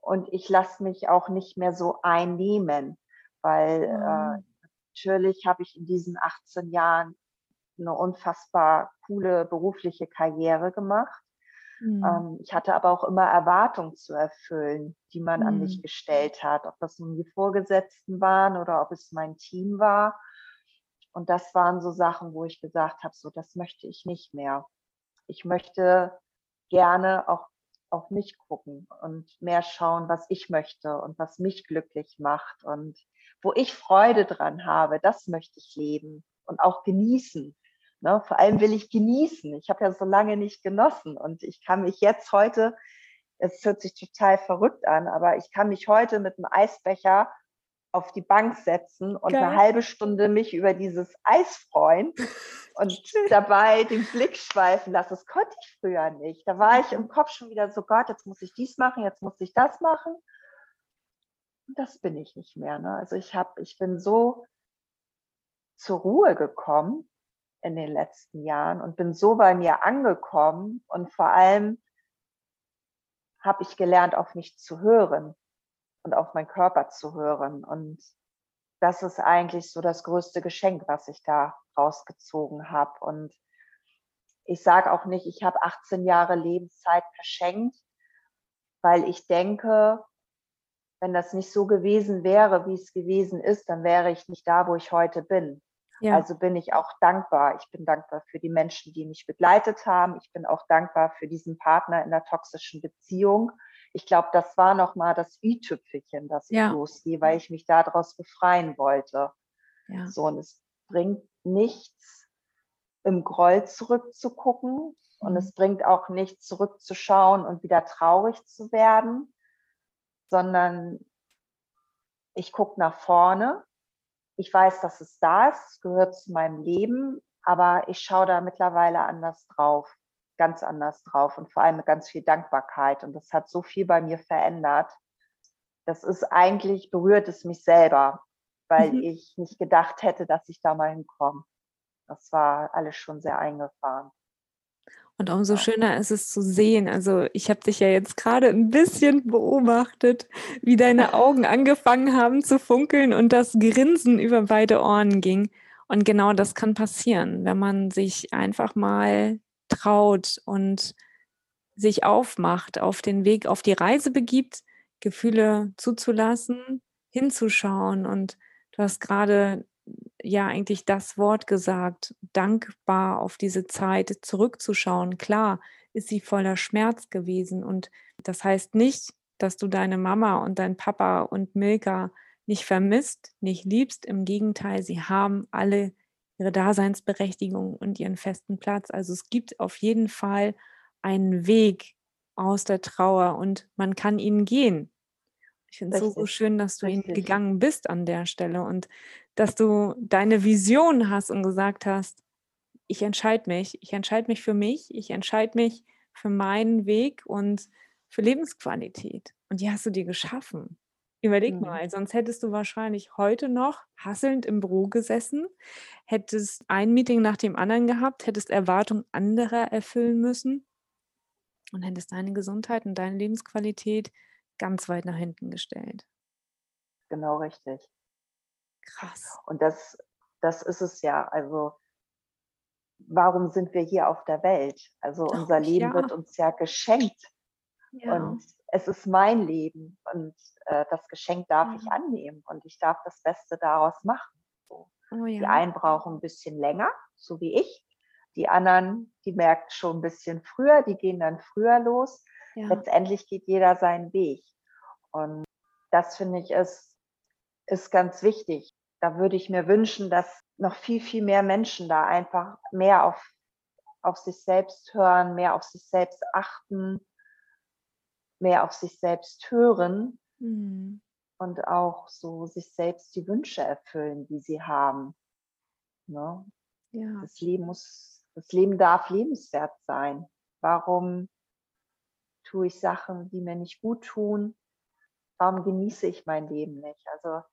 und ich lasse mich auch nicht mehr so einnehmen, weil äh, natürlich habe ich in diesen 18 Jahren eine unfassbar coole berufliche Karriere gemacht. Mhm. Ähm, ich hatte aber auch immer Erwartungen zu erfüllen, die man mhm. an mich mhm. gestellt hat, ob das nun die Vorgesetzten waren oder ob es mein Team war. Und das waren so Sachen, wo ich gesagt habe, so das möchte ich nicht mehr. Ich möchte gerne auch auf mich gucken und mehr schauen, was ich möchte und was mich glücklich macht und wo ich Freude dran habe, das möchte ich leben und auch genießen. Ne? Vor allem will ich genießen. Ich habe ja so lange nicht genossen und ich kann mich jetzt heute, es hört sich total verrückt an, aber ich kann mich heute mit einem Eisbecher auf die Bank setzen und Geil. eine halbe Stunde mich über dieses Eis freuen und dabei den Blick schweifen lassen. Das konnte ich früher nicht. Da war ich im Kopf schon wieder so, Gott, jetzt muss ich dies machen, jetzt muss ich das machen. Und das bin ich nicht mehr. Ne? Also ich habe, ich bin so zur Ruhe gekommen in den letzten Jahren und bin so bei mir angekommen und vor allem habe ich gelernt, auf mich zu hören und auf meinen Körper zu hören. Und das ist eigentlich so das größte Geschenk, was ich da rausgezogen habe. Und ich sage auch nicht, ich habe 18 Jahre Lebenszeit verschenkt, weil ich denke, wenn das nicht so gewesen wäre, wie es gewesen ist, dann wäre ich nicht da, wo ich heute bin. Ja. Also bin ich auch dankbar. Ich bin dankbar für die Menschen, die mich begleitet haben. Ich bin auch dankbar für diesen Partner in der toxischen Beziehung. Ich glaube, das war nochmal das i-Tüpfelchen, das ja. ich losgehe, weil ich mich daraus befreien wollte. Ja. So, und es bringt nichts, im Groll zurückzugucken. Und mhm. es bringt auch nichts, zurückzuschauen und wieder traurig zu werden, sondern ich gucke nach vorne ich weiß, dass es da ist, es gehört zu meinem Leben, aber ich schaue da mittlerweile anders drauf, ganz anders drauf und vor allem mit ganz viel Dankbarkeit. Und das hat so viel bei mir verändert. Das ist eigentlich, berührt es mich selber, weil mhm. ich nicht gedacht hätte, dass ich da mal hinkomme. Das war alles schon sehr eingefahren. Und umso schöner ist es zu sehen. Also ich habe dich ja jetzt gerade ein bisschen beobachtet, wie deine Augen angefangen haben zu funkeln und das Grinsen über beide Ohren ging. Und genau das kann passieren, wenn man sich einfach mal traut und sich aufmacht, auf den Weg, auf die Reise begibt, Gefühle zuzulassen, hinzuschauen. Und du hast gerade ja eigentlich das Wort gesagt, dankbar auf diese Zeit zurückzuschauen. Klar ist sie voller Schmerz gewesen und das heißt nicht, dass du deine Mama und dein Papa und Milka nicht vermisst, nicht liebst. Im Gegenteil, sie haben alle ihre Daseinsberechtigung und ihren festen Platz. Also es gibt auf jeden Fall einen Weg aus der Trauer und man kann ihn gehen. Ich finde es so, so schön, dass du Richtig. ihn gegangen bist an der Stelle und dass du deine Vision hast und gesagt hast, ich entscheide mich, ich entscheide mich für mich, ich entscheide mich für meinen Weg und für Lebensqualität. Und die hast du dir geschaffen. Überleg mhm. mal, sonst hättest du wahrscheinlich heute noch hasselnd im Büro gesessen, hättest ein Meeting nach dem anderen gehabt, hättest Erwartungen anderer erfüllen müssen und hättest deine Gesundheit und deine Lebensqualität ganz weit nach hinten gestellt. Genau richtig. Krass. Und das, das ist es ja. Also, warum sind wir hier auf der Welt? Also, unser Ach, Leben ja. wird uns ja geschenkt. Ja. Und es ist mein Leben. Und äh, das Geschenk darf ja. ich annehmen. Und ich darf das Beste daraus machen. So. Oh, Die einen brauchen ein bisschen länger, so wie ich. Die anderen, die merken schon ein bisschen früher, die gehen dann früher los. Letztendlich geht jeder seinen Weg. Und das finde ich ist, ist ganz wichtig. Da würde ich mir wünschen, dass noch viel, viel mehr Menschen da einfach mehr auf, auf sich selbst hören, mehr auf sich selbst achten, mehr auf sich selbst hören mhm. und auch so sich selbst die Wünsche erfüllen, die sie haben. Ne? Ja. Das Leben muss, das Leben darf lebenswert sein. Warum tue ich Sachen, die mir nicht gut tun? warum genieße ich mein Leben nicht? Also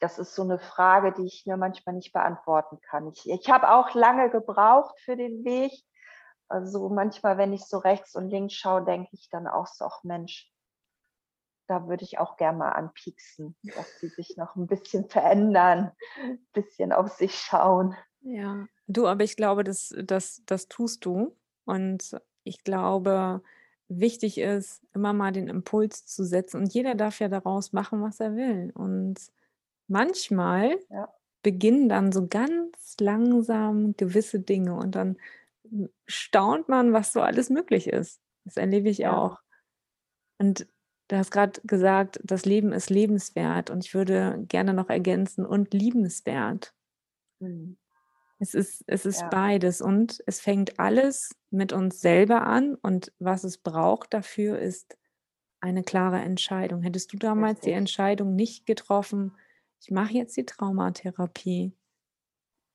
das ist so eine Frage, die ich mir manchmal nicht beantworten kann. Ich, ich habe auch lange gebraucht für den Weg. Also manchmal, wenn ich so rechts und links schaue, denke ich dann auch so, ach Mensch, da würde ich auch gerne mal anpieksen, dass sie sich noch ein bisschen verändern, ein bisschen auf sich schauen. Ja, du, aber ich glaube, das, das, das tust du. Und ich glaube, wichtig ist, immer mal den Impuls zu setzen. Und jeder darf ja daraus machen, was er will. Und manchmal Ja. beginnen dann so ganz langsam gewisse Dinge und dann staunt man, was so alles möglich ist. Das erlebe ich Ja. auch. Und du hast gerade gesagt, das Leben ist lebenswert und ich würde gerne noch ergänzen und liebenswert. Mhm. Es ist, es ist Ja. beides und es fängt alles mit uns selber an und was es braucht dafür ist eine klare Entscheidung. Hättest du damals die Richtig. Entscheidung nicht getroffen, ich mache jetzt die Traumatherapie,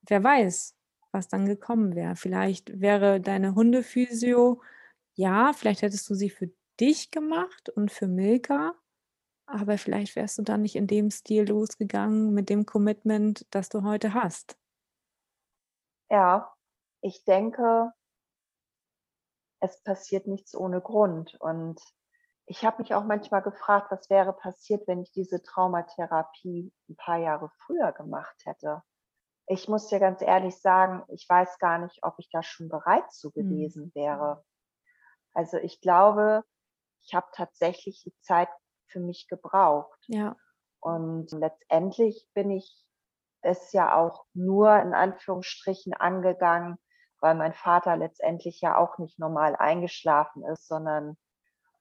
wer weiß, was dann gekommen wäre. Vielleicht wäre deine Hundephysio, ja, vielleicht hättest du sie für dich gemacht und für Milka, aber vielleicht wärst du dann nicht in dem Stil losgegangen mit dem Commitment, das du heute hast. Ja, ich denke, es passiert nichts ohne Grund. Und ich habe mich auch manchmal gefragt, was wäre passiert, wenn ich diese Traumatherapie ein paar Jahre früher gemacht hätte. Ich muss dir ganz ehrlich sagen, ich weiß gar nicht, ob ich da schon bereit zu Mhm. gewesen wäre. Also ich glaube, ich habe tatsächlich die Zeit für mich gebraucht. Ja, Und letztendlich bin ich es ja auch nur in Anführungsstrichen angegangen, weil mein Vater letztendlich ja auch nicht normal eingeschlafen ist, sondern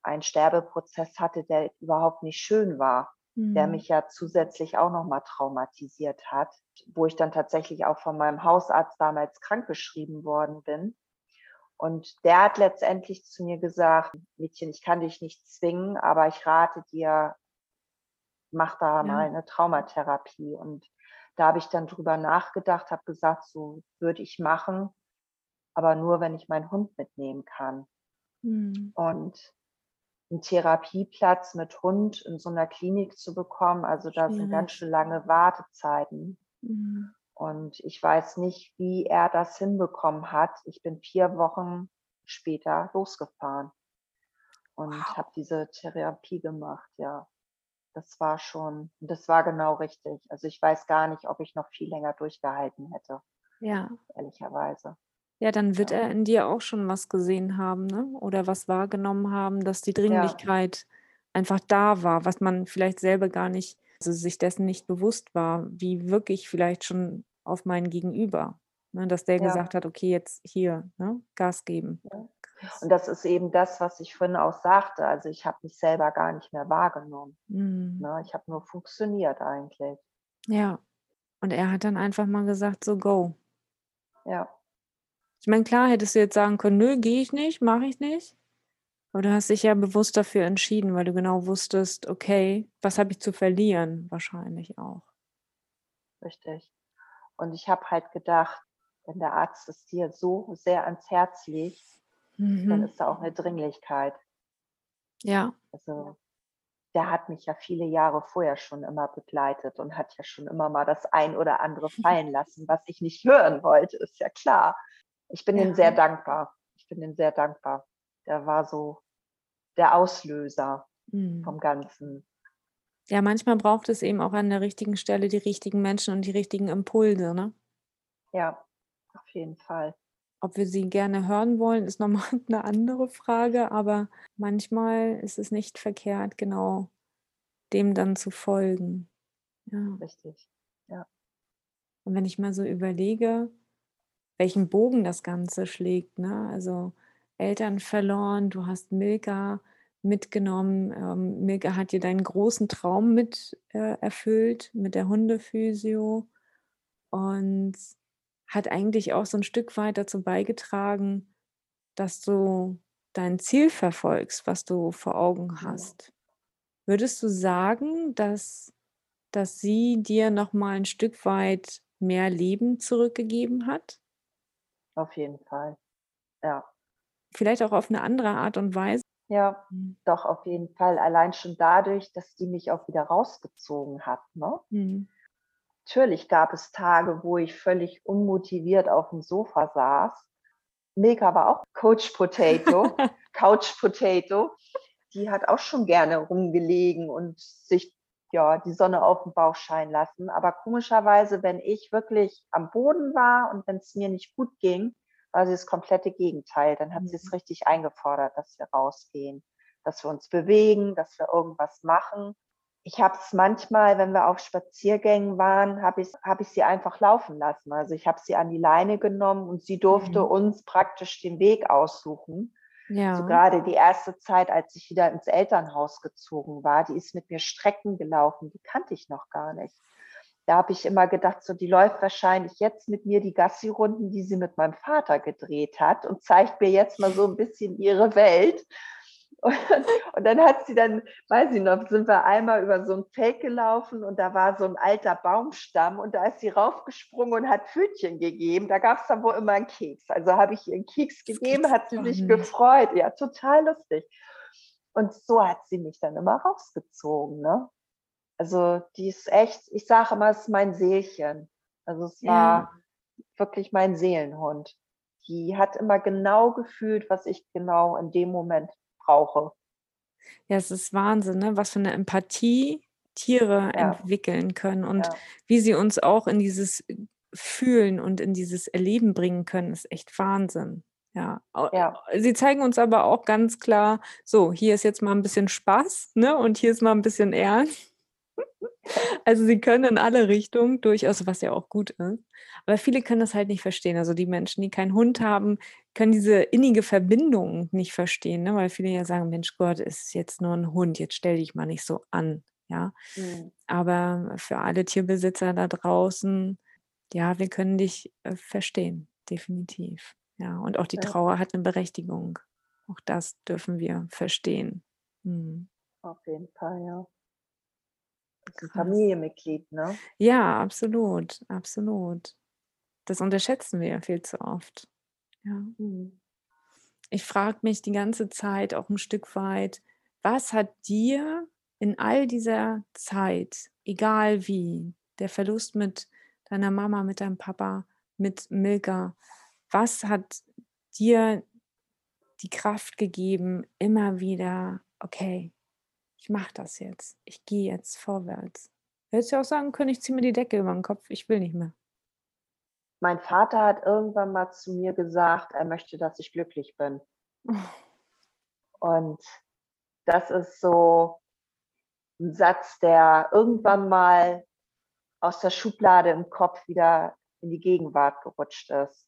einen Sterbeprozess hatte, der überhaupt nicht schön war, der mhm. mich ja zusätzlich auch nochmal traumatisiert hat, wo ich dann tatsächlich auch von meinem Hausarzt damals krankgeschrieben worden bin. Und der hat letztendlich zu mir gesagt, Mädchen, ich kann dich nicht zwingen, aber ich rate dir, mach da mal Ja. eine Traumatherapie. Und da habe ich dann drüber nachgedacht, habe gesagt, so würde ich machen, aber nur, wenn ich meinen Hund mitnehmen kann. Mhm. Und einen Therapieplatz mit Hund in so einer Klinik zu bekommen, also da sind ganz schön lange Wartezeiten. Mhm. Und ich weiß nicht, wie er das hinbekommen hat. Ich bin vier Wochen später losgefahren und Wow. habe diese Therapie gemacht, ja. Das war schon, das war genau richtig. Also ich weiß gar nicht, ob ich noch viel länger durchgehalten hätte, Ja. ehrlicherweise. Ja, dann wird Ja. er in dir auch schon was gesehen haben, ne? Oder was wahrgenommen haben, dass die Ja, Dringlichkeit einfach da war, was man vielleicht selber gar nicht also sich dessen nicht bewusst war, wie wirke ich vielleicht schon auf mein Gegenüber, ne? Dass der ja, gesagt hat: „Okay, jetzt hier, ne, Gas geben.“ ja. Und das ist eben das, was ich vorhin auch sagte. Also ich habe mich selber gar nicht mehr wahrgenommen. Mhm. Ne? Ich habe nur funktioniert eigentlich. Ja. Und er hat dann einfach mal gesagt: „So, go.“ Ja, Ich meine, klar hättest du jetzt sagen können: „Nö, gehe ich nicht, mache ich nicht.“ Aber du hast dich ja bewusst dafür entschieden, weil du genau wusstest: „Okay, was habe ich zu verlieren?“ Wahrscheinlich auch. richtig. Und ich habe halt gedacht, wenn der Arzt es dir so sehr ans Herz legt, dann Mhm. ist da auch eine Dringlichkeit. Ja. Also der hat mich ja viele Jahre vorher schon immer begleitet und hat ja schon immer mal das ein oder andere fallen lassen, was ich nicht hören wollte, ist ja klar. Ich bin ihm sehr Ja. dankbar. Ich bin ihm sehr dankbar. Der war so der Auslöser Mhm. vom Ganzen. Ja, manchmal braucht es eben auch an der richtigen Stelle die richtigen Menschen und die richtigen Impulse, ne? Ja, auf jeden Fall. Ob wir sie gerne hören wollen, ist noch mal 'ne andere Frage, aber manchmal ist es nicht verkehrt, genau dem dann zu folgen. Ja. Richtig. Ja. Und wenn ich mal so überlege, welchen Bogen das Ganze schlägt, ne? Also, Eltern verloren, du hast Milka mitgenommen. Ähm, Milka hat dir deinen großen Traum mit, äh, erfüllt mit der Hundephysio und hat eigentlich auch so 'n Stück weit dazu beigetragen, dass du dein Ziel verfolgst, was du vor Augen hast. Würdest du sagen, dass dass sie dir noch mal 'n Stück weit mehr Leben zurückgegeben hat? Auf jeden Fall. Ja. Vielleicht auch auf 'ne andere Art und Weise? Ja, Mhm. doch, auf jeden Fall. Allein schon dadurch, dass die mich auch wieder rausgezogen hat, ne? Mhm. Natürlich gab es Tage, wo ich völlig unmotiviert aufm Sofa saß. Milka war auch Coach Potato, Couch Potato. die hat auch schon gerne rumgelegen und sich ja die Sonne auf den Bauch scheinen lassen. Aber komischerweise, wenn ich wirklich am Boden war und wenn es mir nicht gut ging, war sie das komplette Gegenteil. Dann hat mhm. sie es mhm. richtig eingefordert, dass wir rausgehen, dass wir uns bewegen, dass wir irgendwas machen. Ich habe es manchmal, wenn wir auf Spaziergängen waren, habe ich, hab ich sie einfach laufen lassen. Also ich habe sie an die Leine genommen und sie durfte mhm. uns praktisch den Weg aussuchen. Ja. So gerade die erste Zeit, als ich wieder ins Elternhaus gezogen war, die ist mit mir Strecken gelaufen, die kannte ich noch gar nicht. Da habe ich immer gedacht, so die läuft wahrscheinlich jetzt mit mir die Gassi-Runden, die sie mit meinem Vater gedreht hat und zeigt mir jetzt mal so ein bisschen ihre Welt. Und, und, dann hat sie dann, weiß ich noch, sind wir einmal über so ein Feld gelaufen und da war so ein alter Baumstamm und da ist sie raufgesprungen und hat Pfötchen gegeben. Da gab es dann wohl immer einen Keks. Also habe ich ihr einen Keks gegeben, hat sie sich gefreut. Ja, total lustig. Und so hat sie mich dann immer rausgezogen. Ne? Also die ist echt, ich sage immer, es ist mein Seelchen. Also es war ja. wirklich mein Seelenhund. Die hat immer genau gefühlt, was ich genau in dem Moment brauche. Ja, es ist Wahnsinn, ne? was für eine Empathie Tiere ja. entwickeln können und ja. wie sie uns auch in dieses Fühlen und in dieses Erleben bringen können, ist echt Wahnsinn. Ja. ja. Sie zeigen uns aber auch ganz klar, so, hier ist jetzt mal ein bisschen Spaß, ne? Und hier ist mal ein bisschen Ernst. Also sie können in alle Richtungen durchaus, was ja auch gut ist. Aber viele können das halt nicht verstehen. Also die Menschen, die keinen Hund haben, können diese innige Verbindung nicht verstehen, ne? weil viele ja sagen, Mensch Gott, ist jetzt nur ein Hund, jetzt stell dich mal nicht so an. Ja. Mhm. Aber für alle Tierbesitzer da draußen, ja, wir können dich äh, verstehen, definitiv. Ja. Und auch die Trauer hat eine Berechtigung. Auch das dürfen wir verstehen. Mhm. Auf jeden Fall, ja. Das ist ein Familienmitglied, ne? Ja, absolut, absolut. Das unterschätzen wir ja viel zu oft. Ja. Mhm. Ich frage mich die ganze Zeit auch ein Stück weit, was hat dir in all dieser Zeit, egal wie, der Verlust mit deiner Mama, mit deinem Papa, mit Milka, was hat dir die Kraft gegeben, immer wieder, okay, ich mache das jetzt, ich gehe jetzt vorwärts. Hättest du auch sagen können, ich ziehe mir die Decke über den Kopf, ich will nicht mehr. Mein Vater hat irgendwann mal zu mir gesagt, er möchte, dass ich glücklich bin. Und das ist so ein Satz, der irgendwann mal aus der Schublade im Kopf wieder in die Gegenwart gerutscht ist.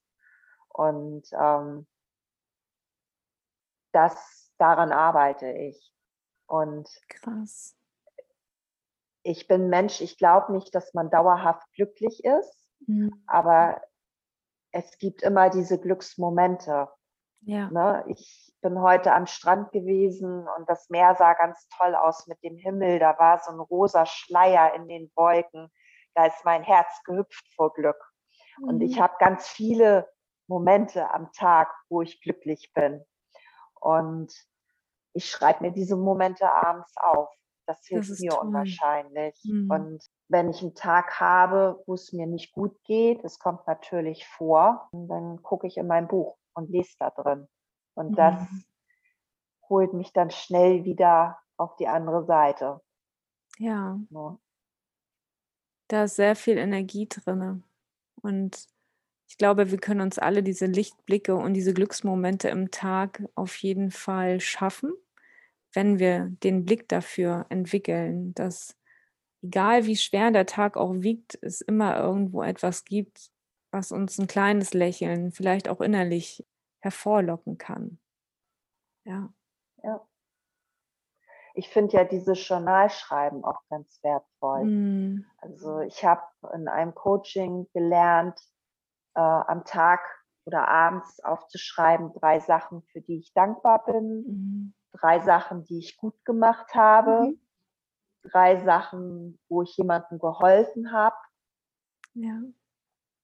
Und ähm, das, daran arbeite ich. Und krass. Ich bin Mensch, ich glaube nicht, dass man dauerhaft glücklich ist, mhm. aber es gibt immer diese Glücksmomente. Ja. Ne? Ich bin heute am Strand gewesen und das Meer sah ganz toll aus mit dem Himmel. Da war so ein rosa Schleier in den Wolken. Da ist mein Herz gehüpft vor Glück. Mhm. Und ich mhm. habe ganz viele Momente am Tag, wo ich glücklich bin. Und ich schreibe mir diese Momente abends auf. Das hilft das mir toll. unwahrscheinlich. Mhm. Und wenn ich einen Tag habe, wo es mir nicht gut geht, das kommt natürlich vor, dann gucke ich in mein Buch und lese da drin. Und das mhm. holt mich dann schnell wieder auf die andere Seite. Ja. ja. Da ist sehr viel Energie drin. Und ich glaube, wir können uns alle diese Lichtblicke und diese Glücksmomente im Tag auf jeden Fall schaffen wenn wir den Blick dafür entwickeln, dass egal wie schwer der Tag auch wiegt, es immer irgendwo etwas gibt, was uns ein kleines Lächeln vielleicht auch innerlich hervorlocken kann. Ja. Ja. Ich finde ja dieses Journalschreiben auch ganz wertvoll. Mm. Also ich habe in einem Coaching gelernt, äh, am Tag oder abends aufzuschreiben, drei Sachen, für die ich dankbar bin. Drei Sachen, die ich gut gemacht habe, mhm. drei Sachen, wo ich jemandem geholfen habe, ja.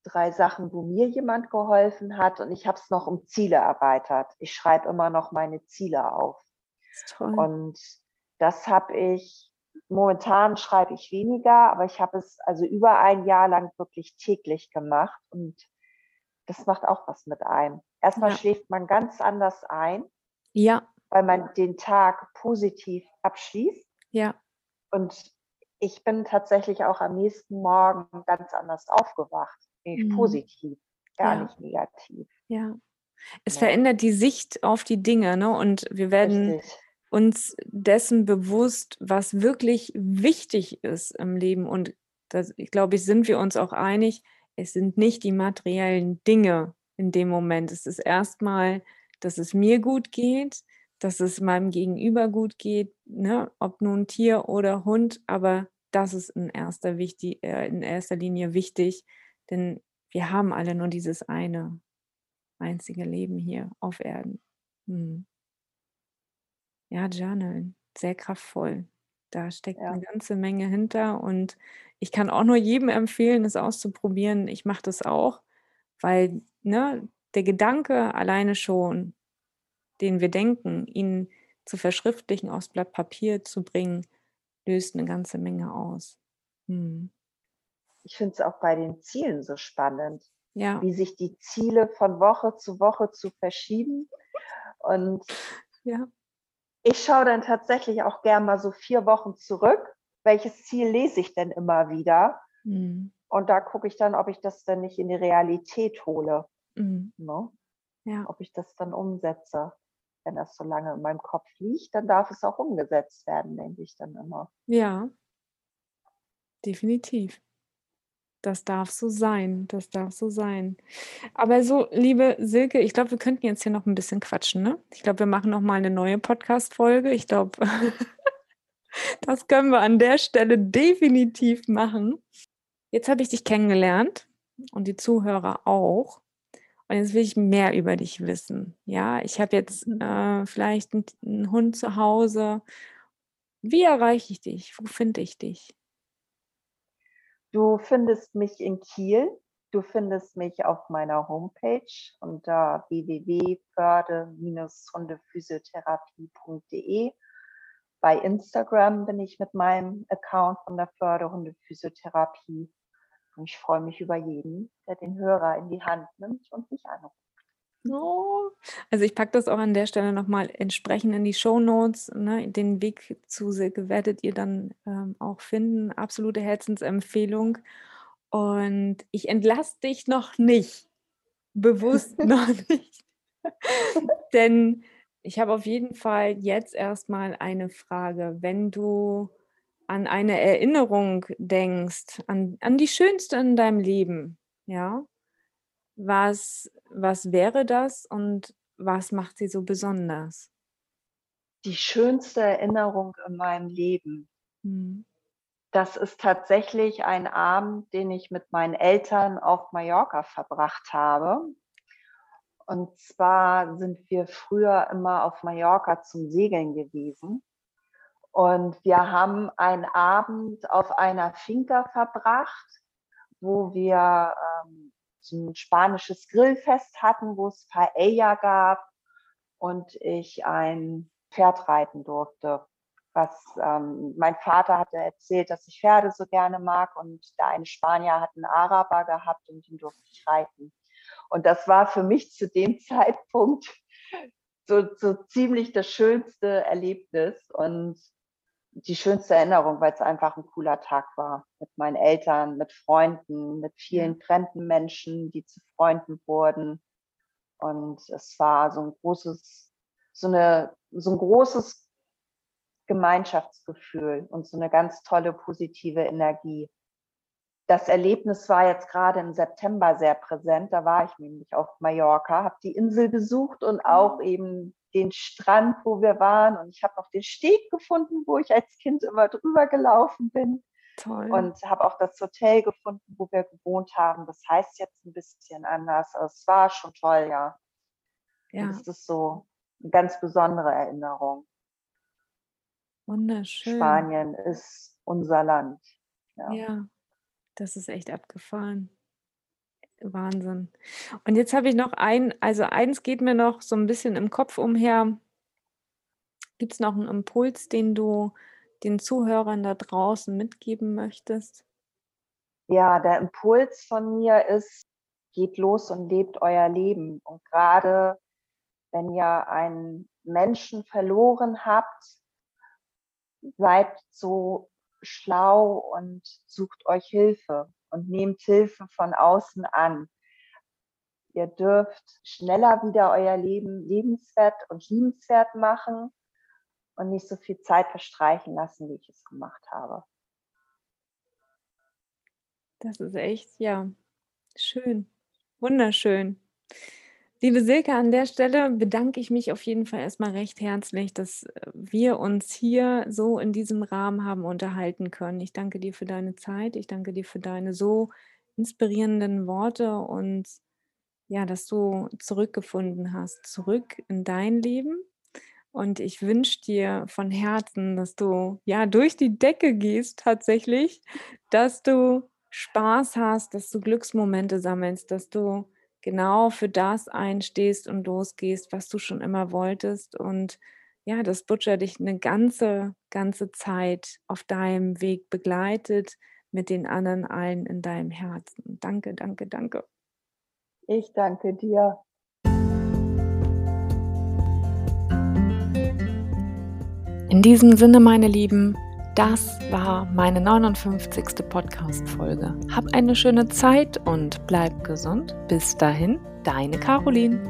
drei Sachen, wo mir jemand geholfen hat und ich habe es noch um Ziele erweitert. Ich schreibe immer noch meine Ziele auf. Das und das habe ich, momentan schreibe ich weniger, aber ich habe es also über ein Jahr lang wirklich täglich gemacht und das macht auch was mit einem. Erstmal ja. schläft man ganz anders ein. Ja weil man den Tag positiv abschließt. Ja. Und ich bin tatsächlich auch am nächsten Morgen ganz anders aufgewacht. Mhm. Positiv, gar ja. nicht negativ. Ja. Es ja. verändert die Sicht auf die Dinge, ne? Und wir werden Richtig. uns dessen bewusst, was wirklich wichtig ist im Leben. Und das, ich glaube, ich sind wir uns auch einig, es sind nicht die materiellen Dinge in dem Moment. Es ist erstmal, dass es mir gut geht, dass es meinem Gegenüber gut geht, ne? ob nun Tier oder Hund, aber das ist in erster, wichtig, äh, in erster Linie wichtig, denn wir haben alle nur dieses eine einzige Leben hier auf Erden. Hm. Ja, Journal, sehr kraftvoll. Da steckt ja. eine ganze Menge hinter und ich kann auch nur jedem empfehlen, es auszuprobieren. Ich mache das auch, weil ne, der Gedanke alleine schon, den wir denken, ihn zu verschriftlichen, aufs Blatt Papier zu bringen, löst eine ganze Menge aus. Hm. Ich finde es auch bei den Zielen so spannend, ja. wie sich die Ziele von Woche zu Woche zu verschieben. Und ja. ich schaue dann tatsächlich auch gern mal so vier Wochen zurück. Welches Ziel lese ich denn immer wieder? Mhm. Und da gucke ich dann, ob ich das dann nicht in die Realität hole. Mhm. Ne? Ja. Ob ich das dann umsetze wenn das so lange in meinem Kopf liegt, dann darf es auch umgesetzt werden, denke ich dann immer. Ja, definitiv. Das darf so sein, das darf so sein. Aber so, liebe Silke, ich glaube, wir könnten jetzt hier noch ein bisschen quatschen, ne? Ich glaube, wir machen noch mal eine neue Podcast-Folge. Ich glaube, das können wir an der Stelle definitiv machen. Jetzt habe ich dich kennengelernt und die Zuhörer auch. Und jetzt will ich mehr über dich wissen. Ja, ich habe jetzt mhm. äh, vielleicht einen, einen Hund zu Hause. Wie erreiche ich dich? Wo finde ich dich? Du findest mich in Kiel. Du findest mich auf meiner Homepage unter www.förde-hundephysiotherapie.de. Bei Instagram bin ich mit meinem Account von der Förde Hundephysiotherapie und ich freue mich über jeden, der den Hörer in die Hand nimmt und mich anruft. Oh. Also ich packe das auch an der Stelle nochmal entsprechend in die Show Notes. Ne? Den Weg zu Silke werdet ihr dann ähm, auch finden. Absolute Herzensempfehlung. Und ich entlasse dich noch nicht. Bewusst noch nicht. Denn ich habe auf jeden Fall jetzt erstmal eine Frage. Wenn du an eine Erinnerung denkst, an, an die schönste in deinem Leben, ja, was, was wäre das und was macht sie so besonders? Die schönste Erinnerung in meinem Leben. Hm. Das ist tatsächlich ein Abend, den ich mit meinen Eltern auf Mallorca verbracht habe. Und zwar sind wir früher immer auf Mallorca zum Segeln gewesen. Und wir haben einen Abend auf einer Finca verbracht, wo wir ähm, ein spanisches Grillfest hatten, wo es Paella gab und ich ein Pferd reiten durfte. Was ähm, mein Vater hatte erzählt, dass ich Pferde so gerne mag und der eine Spanier hat einen Araber gehabt und ihn durfte ich reiten. Und das war für mich zu dem Zeitpunkt so, so ziemlich das schönste Erlebnis. Und die schönste Erinnerung, weil es einfach ein cooler Tag war. Mit meinen Eltern, mit Freunden, mit vielen fremden Menschen, die zu Freunden wurden. Und es war so ein großes, so eine, so ein großes Gemeinschaftsgefühl und so eine ganz tolle positive Energie. Das Erlebnis war jetzt gerade im September sehr präsent. Da war ich nämlich auf Mallorca, habe die Insel besucht und auch mhm. eben den Strand, wo wir waren. Und ich habe noch den Steg gefunden, wo ich als Kind immer drüber gelaufen bin. Toll. Und habe auch das Hotel gefunden, wo wir gewohnt haben. Das heißt jetzt ein bisschen anders. Aber es war schon toll, ja. Ja. Und das ist so eine ganz besondere Erinnerung. Wunderschön. Spanien ist unser Land. Ja, ja das ist echt abgefahren. Wahnsinn. Und jetzt habe ich noch ein, also eins geht mir noch so ein bisschen im Kopf umher. Gibt es noch einen Impuls, den du den Zuhörern da draußen mitgeben möchtest? Ja, der Impuls von mir ist, geht los und lebt euer Leben. Und gerade wenn ihr einen Menschen verloren habt, seid so schlau und sucht euch Hilfe und nehmt Hilfe von außen an. Ihr dürft schneller wieder euer Leben lebenswert und liebenswert machen und nicht so viel Zeit verstreichen lassen, wie ich es gemacht habe. Das ist echt, ja, schön, wunderschön. Liebe Silke, an der Stelle bedanke ich mich auf jeden Fall erstmal recht herzlich, dass äh, wir uns hier so in diesem Rahmen haben unterhalten können. Ich danke dir für deine Zeit, ich danke dir für deine so inspirierenden Worte und ja, dass du zurückgefunden hast, zurück in dein Leben. Und ich wünsche dir von Herzen, dass du ja durch die Decke gehst tatsächlich, dass du Spaß hast, dass du Glücksmomente sammelst, dass du genau für das einstehst und losgehst, was du schon immer wolltest. Und ja, dass Butcher dich eine ganze, ganze Zeit auf deinem Weg begleitet mit den anderen allen in deinem Herzen. Danke, danke, danke. Ich danke dir. In diesem Sinne, meine Lieben, das war meine 59. Podcast-Folge. Hab eine schöne Zeit und bleib gesund. Bis dahin, deine Caroline.